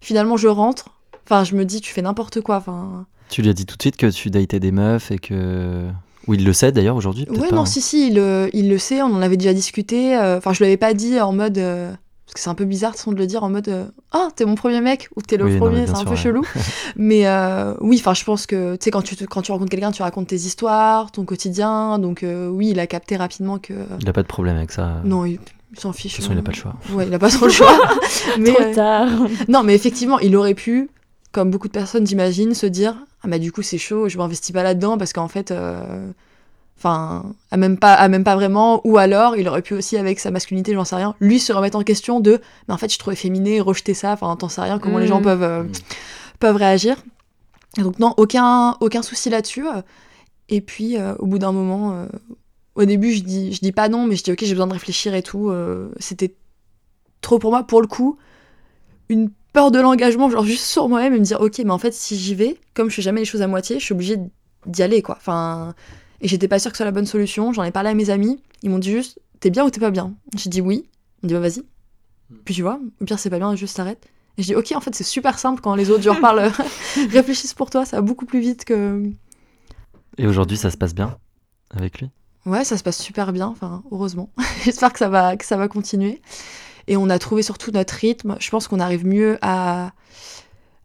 Finalement je rentre, Enfin, je me dis, tu fais n'importe quoi. Enfin, Tu lui as dit tout de suite que tu datais des meufs et que. Ou il le sait d'ailleurs aujourd'hui ouais, pas, non, hein. si, si, il, euh, il le sait, on en avait déjà discuté. euh, Enfin, je lui avais pas dit en mode. euh, parce que c'est un peu bizarre de de le dire en mode euh, Ah, t'es mon premier mec ou t'es le Oui, premier, c'est un sûr, peu ouais. chelou. mais euh, oui, enfin, je pense que tu sais, quand tu, te- quand tu rencontres quelqu'un, tu racontes tes histoires, ton quotidien. Donc, euh, oui, il a capté rapidement que. Il a pas de problème avec ça. Non, il, il s'en De fiche. toute façon, il a pas le choix. Ouais, il a pas trop le choix. mais, Trop euh, tard. Non, mais effectivement, il aurait pu, comme beaucoup de personnes, j'imagine, se dire Ah, bah du coup, c'est chaud, je m'investis pas là-dedans parce qu'en fait. Enfin, à même, pas, à même pas vraiment. Ou alors, il aurait pu aussi, avec sa masculinité, j'en sais rien, lui se remettre en question de Mais en fait, je trouvais féminé, rejeter ça. Enfin, t'en sais rien comment les gens Mm. peuvent, euh, Mm. peuvent réagir. Et donc, non, aucun, aucun souci là-dessus. Et puis, euh, au bout d'un moment, euh, au début, je dis, je dis pas non, mais je dis Ok, j'ai besoin de réfléchir et tout. euh, C'était trop pour moi, pour le coup une peur de l'engagement, genre juste sur moi-même et me dire ok, mais en fait, si j'y vais, comme je fais jamais les choses à moitié, je suis obligée d'y aller quoi. Enfin, et j'étais pas sûre que ce soit la bonne solution. J'en ai parlé à mes amis, ils m'ont dit juste t'es bien ou t'es pas bien? J'ai dit oui. Ils m'ont dit bah vas-y. Puis tu vois, au pire c'est pas bien, juste t'arrêtes. Et je dis ok, en fait c'est super simple quand les autres genre parlent, réfléchissent pour toi, ça va beaucoup plus vite que. Et aujourd'hui, ça se passe bien avec lui? Ouais, ça se passe super bien, enfin, heureusement. J'espère que ça, va, que ça va continuer. Et on a trouvé surtout notre rythme. Je pense qu'on arrive mieux à,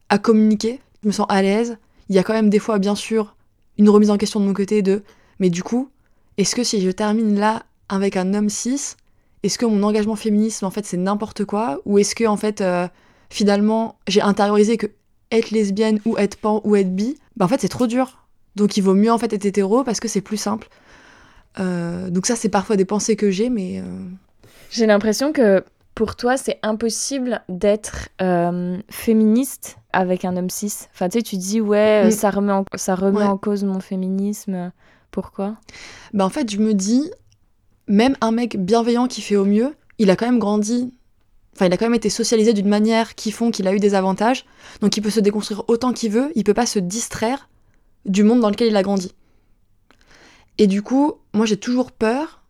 à communiquer. Je me sens à l'aise. Il y a quand même des fois, bien sûr, une remise en question de mon côté de mais du coup, est-ce que si je termine là avec un homme cis, est-ce que mon engagement féministe, en fait, c'est n'importe quoi Ou est-ce que, en fait, euh, finalement, j'ai intériorisé que être lesbienne ou être pan ou être bi, bah, en fait, c'est trop dur. Donc, il vaut mieux, en fait, être hétéro parce que c'est plus simple. Euh, donc ça, c'est parfois des pensées que j'ai, mais euh, J'ai l'impression que pour toi, c'est impossible d'être euh, féministe avec un homme cis. Enfin, tu sais, tu dis, ouais, Mm. ça remet, en, ça remet Ouais. en cause mon féminisme. Pourquoi? Bah, en fait, je me dis, même un mec bienveillant qui fait au mieux, il a quand même grandi, enfin, il a quand même été socialisé d'une manière qui font qu'il a eu des avantages, donc il peut se déconstruire autant qu'il veut, il peut pas se distraire du monde dans lequel il a grandi. Et du coup, moi, j'ai toujours peur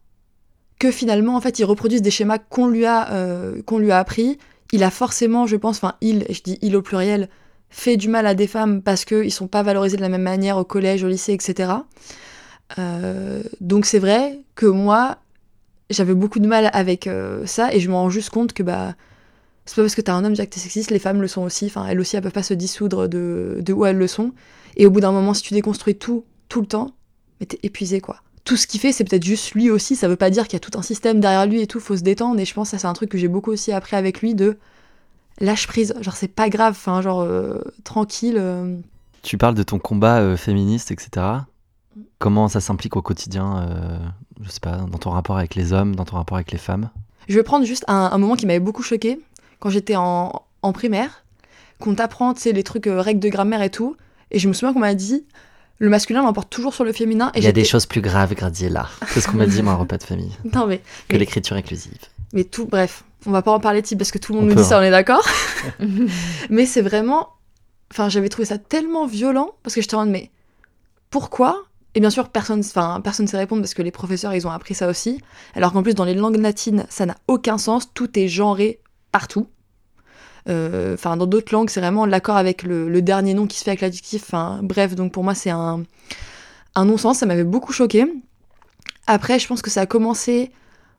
que finalement, en fait, il reproduise des schémas qu'on lui a, euh, lui a appris, il a forcément, je pense, enfin il, je dis il au pluriel, fait du mal à des femmes parce qu'ils sont pas valorisés de la même manière au collège, au lycée, etc. Euh, donc c'est vrai que moi, j'avais beaucoup de mal avec euh, ça et je me rends juste compte que bah c'est pas parce que t'as un homme déjà que t'es sexiste, les femmes le sont aussi. Enfin, elles aussi, elles peuvent pas se dissoudre de, de où elles le sont. Et au bout d'un moment, si tu déconstruis tout, tout le temps, mais t'es épuisé quoi. Tout ce qu'il fait, c'est peut-être juste lui aussi. Ça veut pas dire qu'il y a tout un système derrière lui et tout. Faut se détendre. Et je pense que c'est un truc que j'ai beaucoup aussi appris avec lui de lâche prise. Genre, c'est pas grave. Enfin, genre, euh, tranquille. Tu parles de ton combat féministe, etc. Comment ça s'implique au quotidien, euh, je sais pas, dans ton rapport avec les hommes, dans ton rapport avec les femmes? Je vais prendre juste un, un moment qui m'avait beaucoup choqué quand j'étais en, en primaire, qu'on t'apprend, tu sais, les trucs euh, règles de grammaire et tout. Et je me souviens qu'on m'a dit, le masculin l'emporte toujours sur le féminin. Et Il y a des choses plus graves, Gradiela. C'est ce qu'on m'a dit, moi, un repas de famille, Non, mais, que Mais- l'écriture inclusive. mais tout, bref, on va pas en parler type parce que tout le monde On nous dit ça, hein. on est d'accord. mais c'est vraiment. Enfin, j'avais trouvé ça tellement violent parce que j'étais en mode, mais pourquoi Et bien sûr, personne enfin, personne sait répondre parce que les professeurs, ils ont appris ça aussi. Alors qu'en plus, dans les langues latines, ça n'a aucun sens. Tout est genré partout. Euh, Enfin, dans d'autres langues, c'est vraiment l'accord avec le, le dernier nom qui se fait avec l'adjectif. Enfin, bref, donc pour moi, c'est un, un non-sens. Ça m'avait beaucoup choqué. Après, je pense que ça a commencé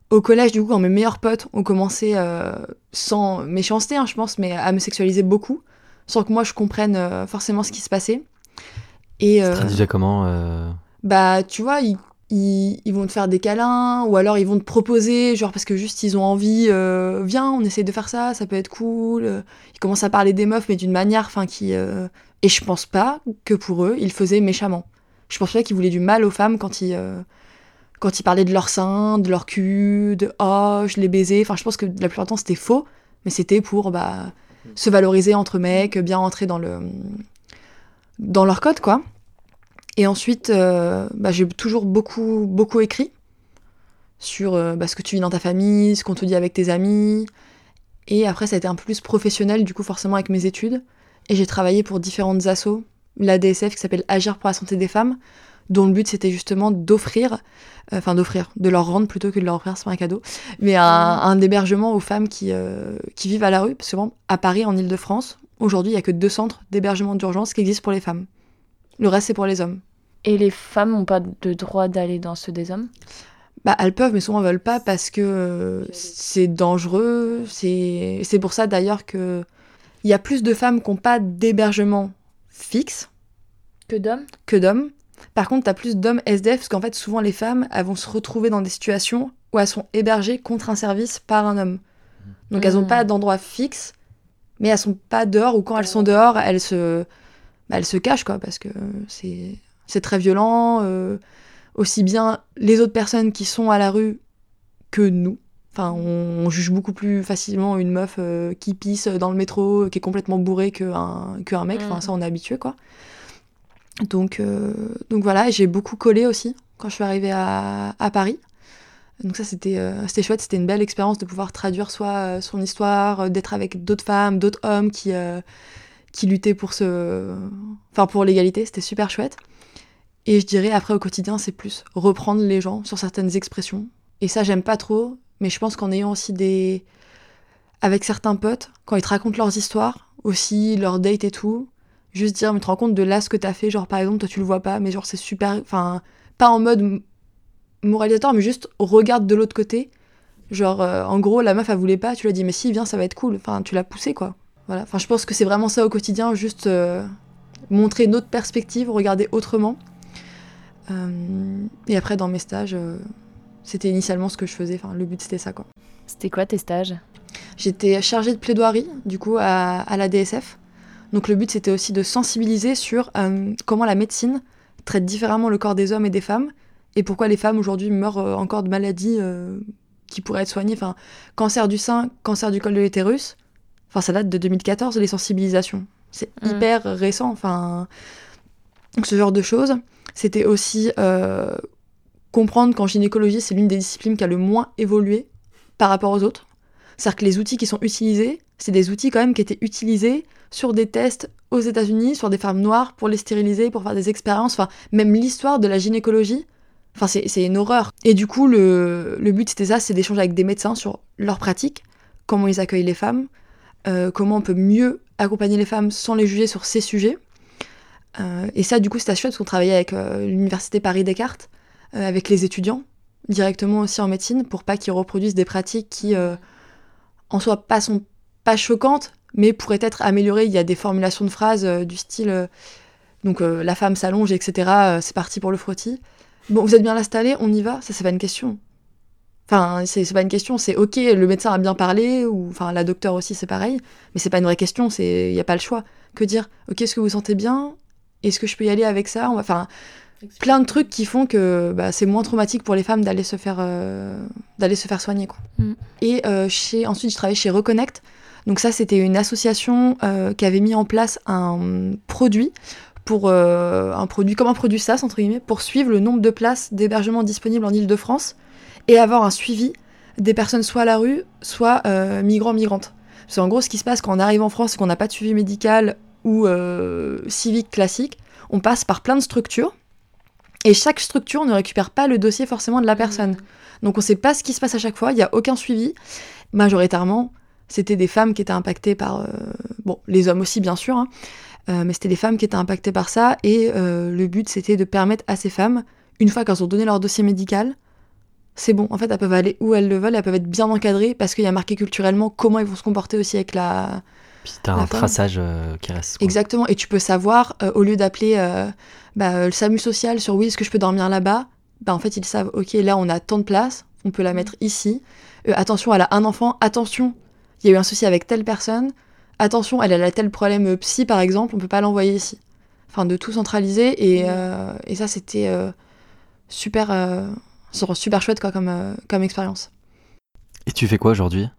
au collège, du coup, quand mes meilleurs potes ont commencé, euh, sans méchanceté, hein, je pense, mais à me sexualiser beaucoup, sans que moi je comprenne euh, forcément ce qui se passait. Et Ça euh, traduisait comment bah, tu vois, ils, ils, ils vont te faire des câlins, ou alors ils vont te proposer, genre parce que juste ils ont envie, euh, viens, on essaye de faire ça, ça peut être cool. Ils commencent à parler des meufs, mais d'une manière, enfin, qui. euh, Et je pense pas que pour eux, ils faisaient méchamment. Je pense pas qu'ils voulaient du mal aux femmes quand ils. euh, Quand ils parlaient de leur sein, de leur cul, de oh, je l'ai baisé. Enfin, je pense que la plupart du temps c'était faux, mais c'était pour bah, se valoriser entre mecs, bien rentrer dans le dans leur code, quoi. Et ensuite, euh, bah, j'ai toujours beaucoup, beaucoup écrit sur euh, bah, ce que tu vis dans ta famille, ce qu'on te dit avec tes amis. Et après, ça a été un peu plus professionnel, du coup, forcément, avec mes études. Et j'ai travaillé pour différentes assos. La DSF qui s'appelle Agir pour la santé des femmes, dont le but c'était justement d'offrir, euh, enfin d'offrir, de leur rendre plutôt que de leur offrir, c'est pas un cadeau, mais un, un hébergement aux femmes qui, qui vivent à la rue. Parce que bon, à Paris, en Ile-de-France, aujourd'hui, il y a que deux centres d'hébergement d'urgence qui existent pour les femmes. Le reste, c'est pour les hommes. Et les femmes n'ont pas de droit d'aller dans ceux des hommes? Bah, elles peuvent, mais souvent elles veulent pas parce que euh, c'est dangereux. C'est c'est pour ça d'ailleurs que il y a plus de femmes qui n'ont pas d'hébergement fixe Que d'hommes? que d'hommes. Par contre, t'as plus d'hommes SDF parce qu'en fait, souvent les femmes, elles vont se retrouver dans des situations où elles sont hébergées contre un service par un homme. Donc elles n'ont Mhm. pas d'endroit fixe, mais elles sont pas dehors ou quand elles sont dehors, elles se, bah, elles se cachent quoi parce que c'est c'est très violent. euh, aussi bien les autres personnes qui sont à la rue que nous. Enfin, on, on juge beaucoup plus facilement une meuf euh, qui pisse dans le métro, qui est complètement bourrée qu'un mec. Enfin, Mhm. ça, on est habitué, quoi. Donc, euh, donc voilà, j'ai beaucoup collé aussi quand je suis arrivée à, à Paris. Donc ça, c'était euh, c'était chouette, c'était une belle expérience de pouvoir traduire soit euh, son histoire, d'être avec d'autres femmes, d'autres hommes qui, qui luttaient pour ce... Enfin, pour l'égalité, c'était super chouette. Et je dirais, après, au quotidien, c'est plus reprendre les gens sur certaines expressions. Et ça, j'aime pas trop, mais je pense qu'en ayant aussi des... Avec certains potes, quand ils te racontent leurs histoires, aussi, leurs dates et tout, juste dire, mais te rends compte de là ce que t'as fait, genre par exemple, toi tu le vois pas, mais genre c'est super. Enfin, pas en mode moralisateur, mais juste regarde de l'autre côté. Genre, euh, en gros, la meuf, elle voulait pas, tu lui as dit, mais si, viens, ça va être cool. Enfin, tu l'as poussé, quoi. Voilà. Enfin, je pense que c'est vraiment ça au quotidien, juste euh, montrer une autre perspective, regarder autrement. Euh, et après, dans mes stages, euh, c'était initialement ce que je faisais. Enfin, le but, c'était ça, quoi. C'était quoi tes stages? J'étais chargée de plaidoirie, du coup, à, à la DSF. Donc le but, c'était aussi de sensibiliser sur comment la médecine traite différemment le corps des hommes et des femmes, et pourquoi les femmes aujourd'hui meurent encore de maladies qui pourraient être soignées. Enfin, cancer du sein, cancer du col de l'utérus. Enfin, ça date de 2014, les sensibilisations. C'est Mm. hyper récent. Enfin, ce genre de choses. C'était aussi euh, comprendre qu'en gynécologie, c'est l'une des disciplines qui a le moins évolué par rapport aux autres. C'est-à-dire que les outils qui sont utilisés, c'est des outils quand même qui étaient utilisés sur des tests aux États-Unis, sur des femmes noires, pour les stériliser, pour faire des expériences. Enfin, même l'histoire de la gynécologie, enfin, c'est c'est une horreur. Et du coup, le, le but, c'était ça, c'est d'échanger avec des médecins sur leurs pratiques, comment ils accueillent les femmes, comment on peut mieux accompagner les femmes sans les juger sur ces sujets. et ça, du coup, c'était chouette parce qu'on travaillait avec l'université Paris-Descartes, avec les étudiants, directement aussi en médecine, pour pas qu'ils reproduisent des pratiques qui, en soi, pas sont pas choquantes, mais pourraient être améliorées. Il y a des formulations de phrases du style donc la femme s'allonge, etc. c'est parti pour le frottis. Bon, vous êtes bien installé, on y va? Ça, c'est pas une question. Enfin, c'est pas une question, c'est ok, le médecin a bien parlé, ou enfin la docteure aussi, c'est pareil, mais c'est pas une vraie question, il n'y a pas le choix. Que dire, ok, est-ce que vous sentez bien? Est-ce que je peux y aller avec ça? Enfin, plein de trucs qui font que bah, c'est moins traumatique pour les femmes d'aller se faire euh, d'aller se faire soigner quoi. Mm. Et euh, chez ensuite je travaillais chez Reconnect. Donc ça c'était une association euh, qui avait mis en place un produit pour un produit comme un produit SaaS entre guillemets pour suivre le nombre de places d'hébergement disponibles en Ile-de-France et avoir un suivi des personnes soit à la rue, soit euh, migrants, migrantes. C'est en gros ce qui se passe quand on arrive en France et qu'on n'a pas de suivi médical ou euh, civique classique, on passe par plein de structures et chaque structure ne récupère pas le dossier forcément de la personne. Mmh. Donc on ne sait pas ce qui se passe à chaque fois, il n'y a aucun suivi. Majoritairement, c'était des femmes qui étaient impactées par... Euh, bon, les hommes aussi bien sûr, hein, mais c'était des femmes qui étaient impactées par ça et le but c'était de permettre à ces femmes, une fois qu'elles ont donné leur dossier médical, c'est bon. En fait, elles peuvent aller où elles le veulent, elles peuvent être bien encadrées parce qu'il y a marqué culturellement comment ils vont se comporter aussi avec la. Puis t'as un traçage euh, qui reste. Exactement. Et tu peux savoir, euh, au lieu d'appeler euh, bah, le SAMU social sur oui, est-ce que je peux dormir là-bas? Bah, En fait, ils savent, ok, là, on a tant de place, on peut la mettre ici. attention, elle a un enfant, attention, il y a eu un souci avec telle personne. Attention, elle a tel problème psy, par exemple, on peut pas l'envoyer ici. Enfin, de tout centraliser. Et, et ça, c'était super c'est super chouette quoi, comme, euh, comme expérience. Et tu fais quoi aujourd'hui?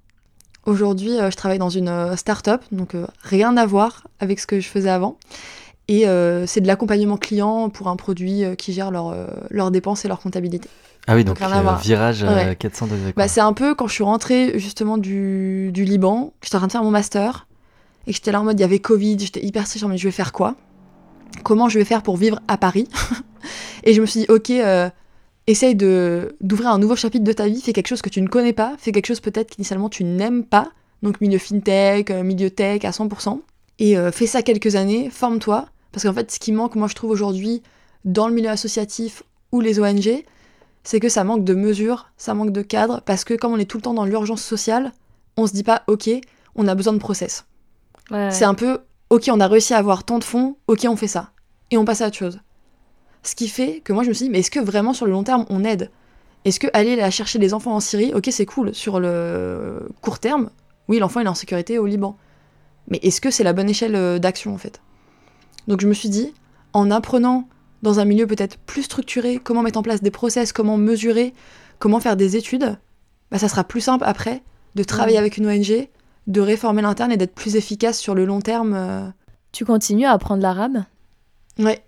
Aujourd'hui, euh, je travaille dans une euh, start-up, donc rien à voir avec ce que je faisais avant. Et c'est de l'accompagnement client pour un produit qui gère leurs dépenses et leur comptabilité. Ah oui, donc, virage 400 degrés. Bah, c'est un peu quand je suis rentrée justement du, du Liban, j'étais en train de faire mon master, et j'étais là en mode, il y avait Covid, j'étais hyper stressée, mais je vais faire quoi? Comment je vais faire pour vivre à Paris? Et je me suis dit, ok, essaye de d'ouvrir un nouveau chapitre de ta vie, fais quelque chose que tu ne connais pas, fais quelque chose peut-être qu'initialement tu n'aimes pas, donc milieu fintech, euh, milieu tech à 100%, et euh, fais ça quelques années, forme-toi, parce qu'en fait ce qui manque, moi je trouve aujourd'hui, dans le milieu associatif ou les ONG, c'est que ça manque de mesures, ça manque de cadre, parce que comme on est tout le temps dans l'urgence sociale, on se dit pas ok, on a besoin de process. C'est un peu ok, on a réussi à avoir tant de fonds, ok, on fait ça. Et on passe à autre chose. Ce qui fait que moi je me suis dit, mais est-ce que vraiment sur le long terme on aide? Est-ce que aller chercher les enfants en Syrie, ok c'est cool, sur le court terme, oui l'enfant il est en sécurité au Liban. Mais est-ce que c'est la bonne échelle euh, d'action en fait? Donc je me suis dit, en apprenant dans un milieu peut-être plus structuré, comment mettre en place des process, comment mesurer, comment faire des études, bah, ça sera plus simple après de travailler avec une ONG, de réformer l'interne et d'être plus efficace sur le long terme. Euh. Tu continues à apprendre l'arabe? Ouais,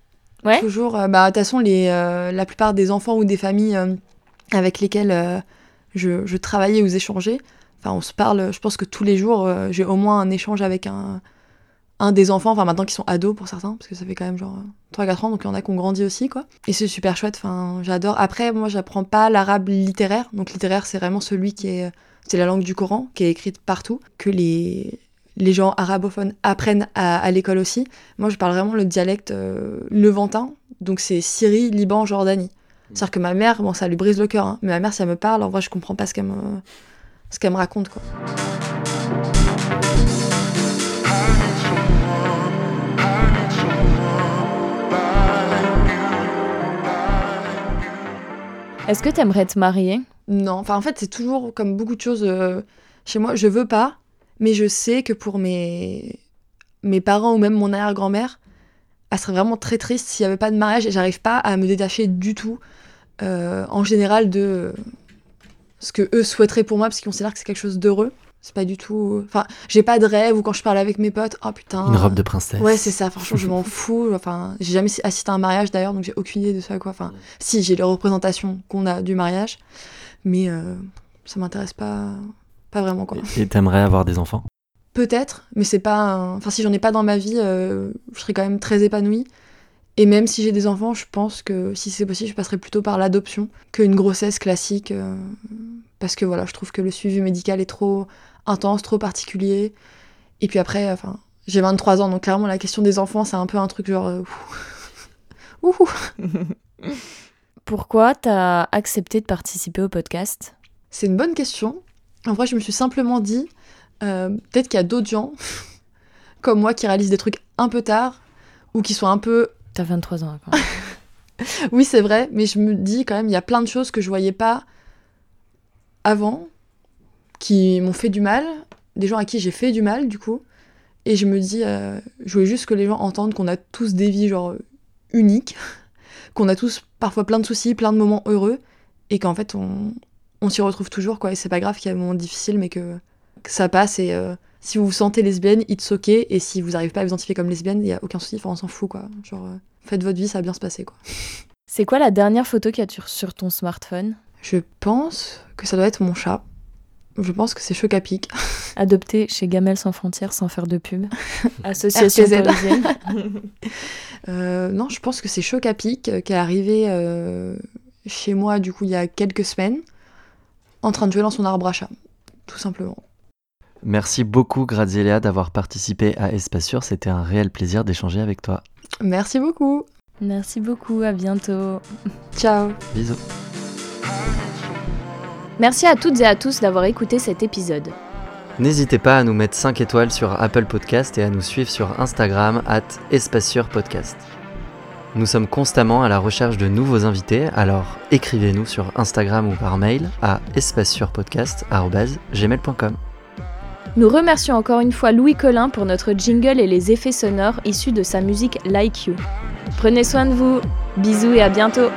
Toujours, euh, bah, de toute façon, les, euh, la plupart des enfants ou des familles euh, avec lesquelles je, je, travaillais ou j'échangeais, enfin, on se parle, je pense que tous les jours, j'ai au moins un échange avec un, un des enfants, enfin maintenant qui sont ados pour certains, parce que ça fait quand même genre 3-4 ans, donc il y en a qui ont grandi aussi, quoi. Et c'est super chouette, enfin, j'adore. Après, moi, j'apprends pas l'arabe littéraire, donc littéraire, c'est vraiment celui qui est. C'est la langue du Coran, qui est écrite partout, que les, les gens arabophones apprennent à, l'école aussi. Moi, je parle vraiment le dialecte euh, levantin, donc c'est Syrie, Liban, Jordanie. C'est-à-dire que ma mère, bon, ça lui brise le cœur, hein, mais ma mère, si elle me parle, en vrai, je comprends pas ce qu'elle me, ce qu'elle me raconte, quoi. Est-ce que tu aimerais te marier? Non, enfin en fait c'est toujours comme beaucoup de choses euh, chez moi, je veux pas, mais je sais que pour mes, mes parents ou même mon arrière-grand-mère, elle serait vraiment très triste s'il n'y avait pas de mariage et j'arrive pas à me détacher du tout, euh, en général, de ce que eux souhaiteraient pour moi parce qu'ils considèrent que c'est quelque chose d'heureux. C'est pas du tout. Enfin, j'ai pas de rêve ou quand je parle avec mes potes, oh putain. Une robe de princesse. Ouais, c'est ça, franchement, je m'en fous. Enfin, j'ai jamais assisté à un mariage d'ailleurs, donc j'ai aucune idée de ça, quoi. Enfin, si, j'ai les représentations qu'on a du mariage, mais euh, ça m'intéresse pas pas vraiment, quoi. Et t'aimerais avoir des enfants? Peut-être, mais c'est pas. Enfin, si j'en ai pas dans ma vie, euh, je serais quand même très épanouie. Et même si j'ai des enfants, je pense que si c'est possible, je passerai plutôt par l'adoption qu'une grossesse classique. Euh, parce que voilà, je trouve que le suivi médical est trop intense, trop particulier. Et puis après, enfin, j'ai 23 ans, donc clairement, la question des enfants, c'est un peu un truc genre. euh. Ouh. Pourquoi t'as accepté de participer au podcast? C'est une bonne question. En vrai, je me suis simplement dit, euh, peut-être qu'il y a d'autres gens comme moi qui réalisent des trucs un peu tard ou qui sont un peu. T'as 23 ans quand même. Oui, c'est vrai, mais je me dis quand même, il y a plein de choses que je voyais pas avant qui m'ont fait du mal, des gens à qui j'ai fait du mal du coup. Et je me dis, euh, je voulais juste que les gens entendent qu'on a tous des vies genre uniques, qu'on a tous parfois plein de soucis, plein de moments heureux, et qu'en fait on, on s'y retrouve toujours quoi. Et c'est pas grave qu'il y ait des moments difficiles, mais que, que ça passe. Et euh, si vous vous sentez lesbienne, it's ok. Et si vous n'arrivez pas à vous identifier comme lesbienne, il y a aucun souci. Enfin, on s'en fout quoi. Genre, euh, faites votre vie, ça va bien se passer quoi. C'est quoi la dernière photo qu'il y a sur- ton smartphone? Je pense que ça doit être mon chat. Je pense que c'est Chocapic. Adopté chez Gamelle sans frontières sans faire de pub. Association. Euh, non, je pense que c'est Chocapic euh, qui est arrivé chez moi du coup il y a quelques semaines, en train de jouer dans son arbre à chat, tout simplement. Merci beaucoup Graziella d'avoir participé à Espace Sûr, c'était un réel plaisir d'échanger avec toi. Merci beaucoup. Merci beaucoup, à bientôt. Ciao. Bisous. Merci à toutes et à tous d'avoir écouté cet épisode. N'hésitez pas à nous mettre 5 étoiles sur Apple Podcast et à nous suivre sur Instagram at Espace Podcast. Nous sommes constamment à la recherche de nouveaux invités, alors écrivez-nous sur Instagram ou par mail à espacesurpodcast.gmail.com. Nous remercions encore une fois Louis Collin pour notre jingle et les effets sonores issus de sa musique Like You. Prenez soin de vous, bisous et à bientôt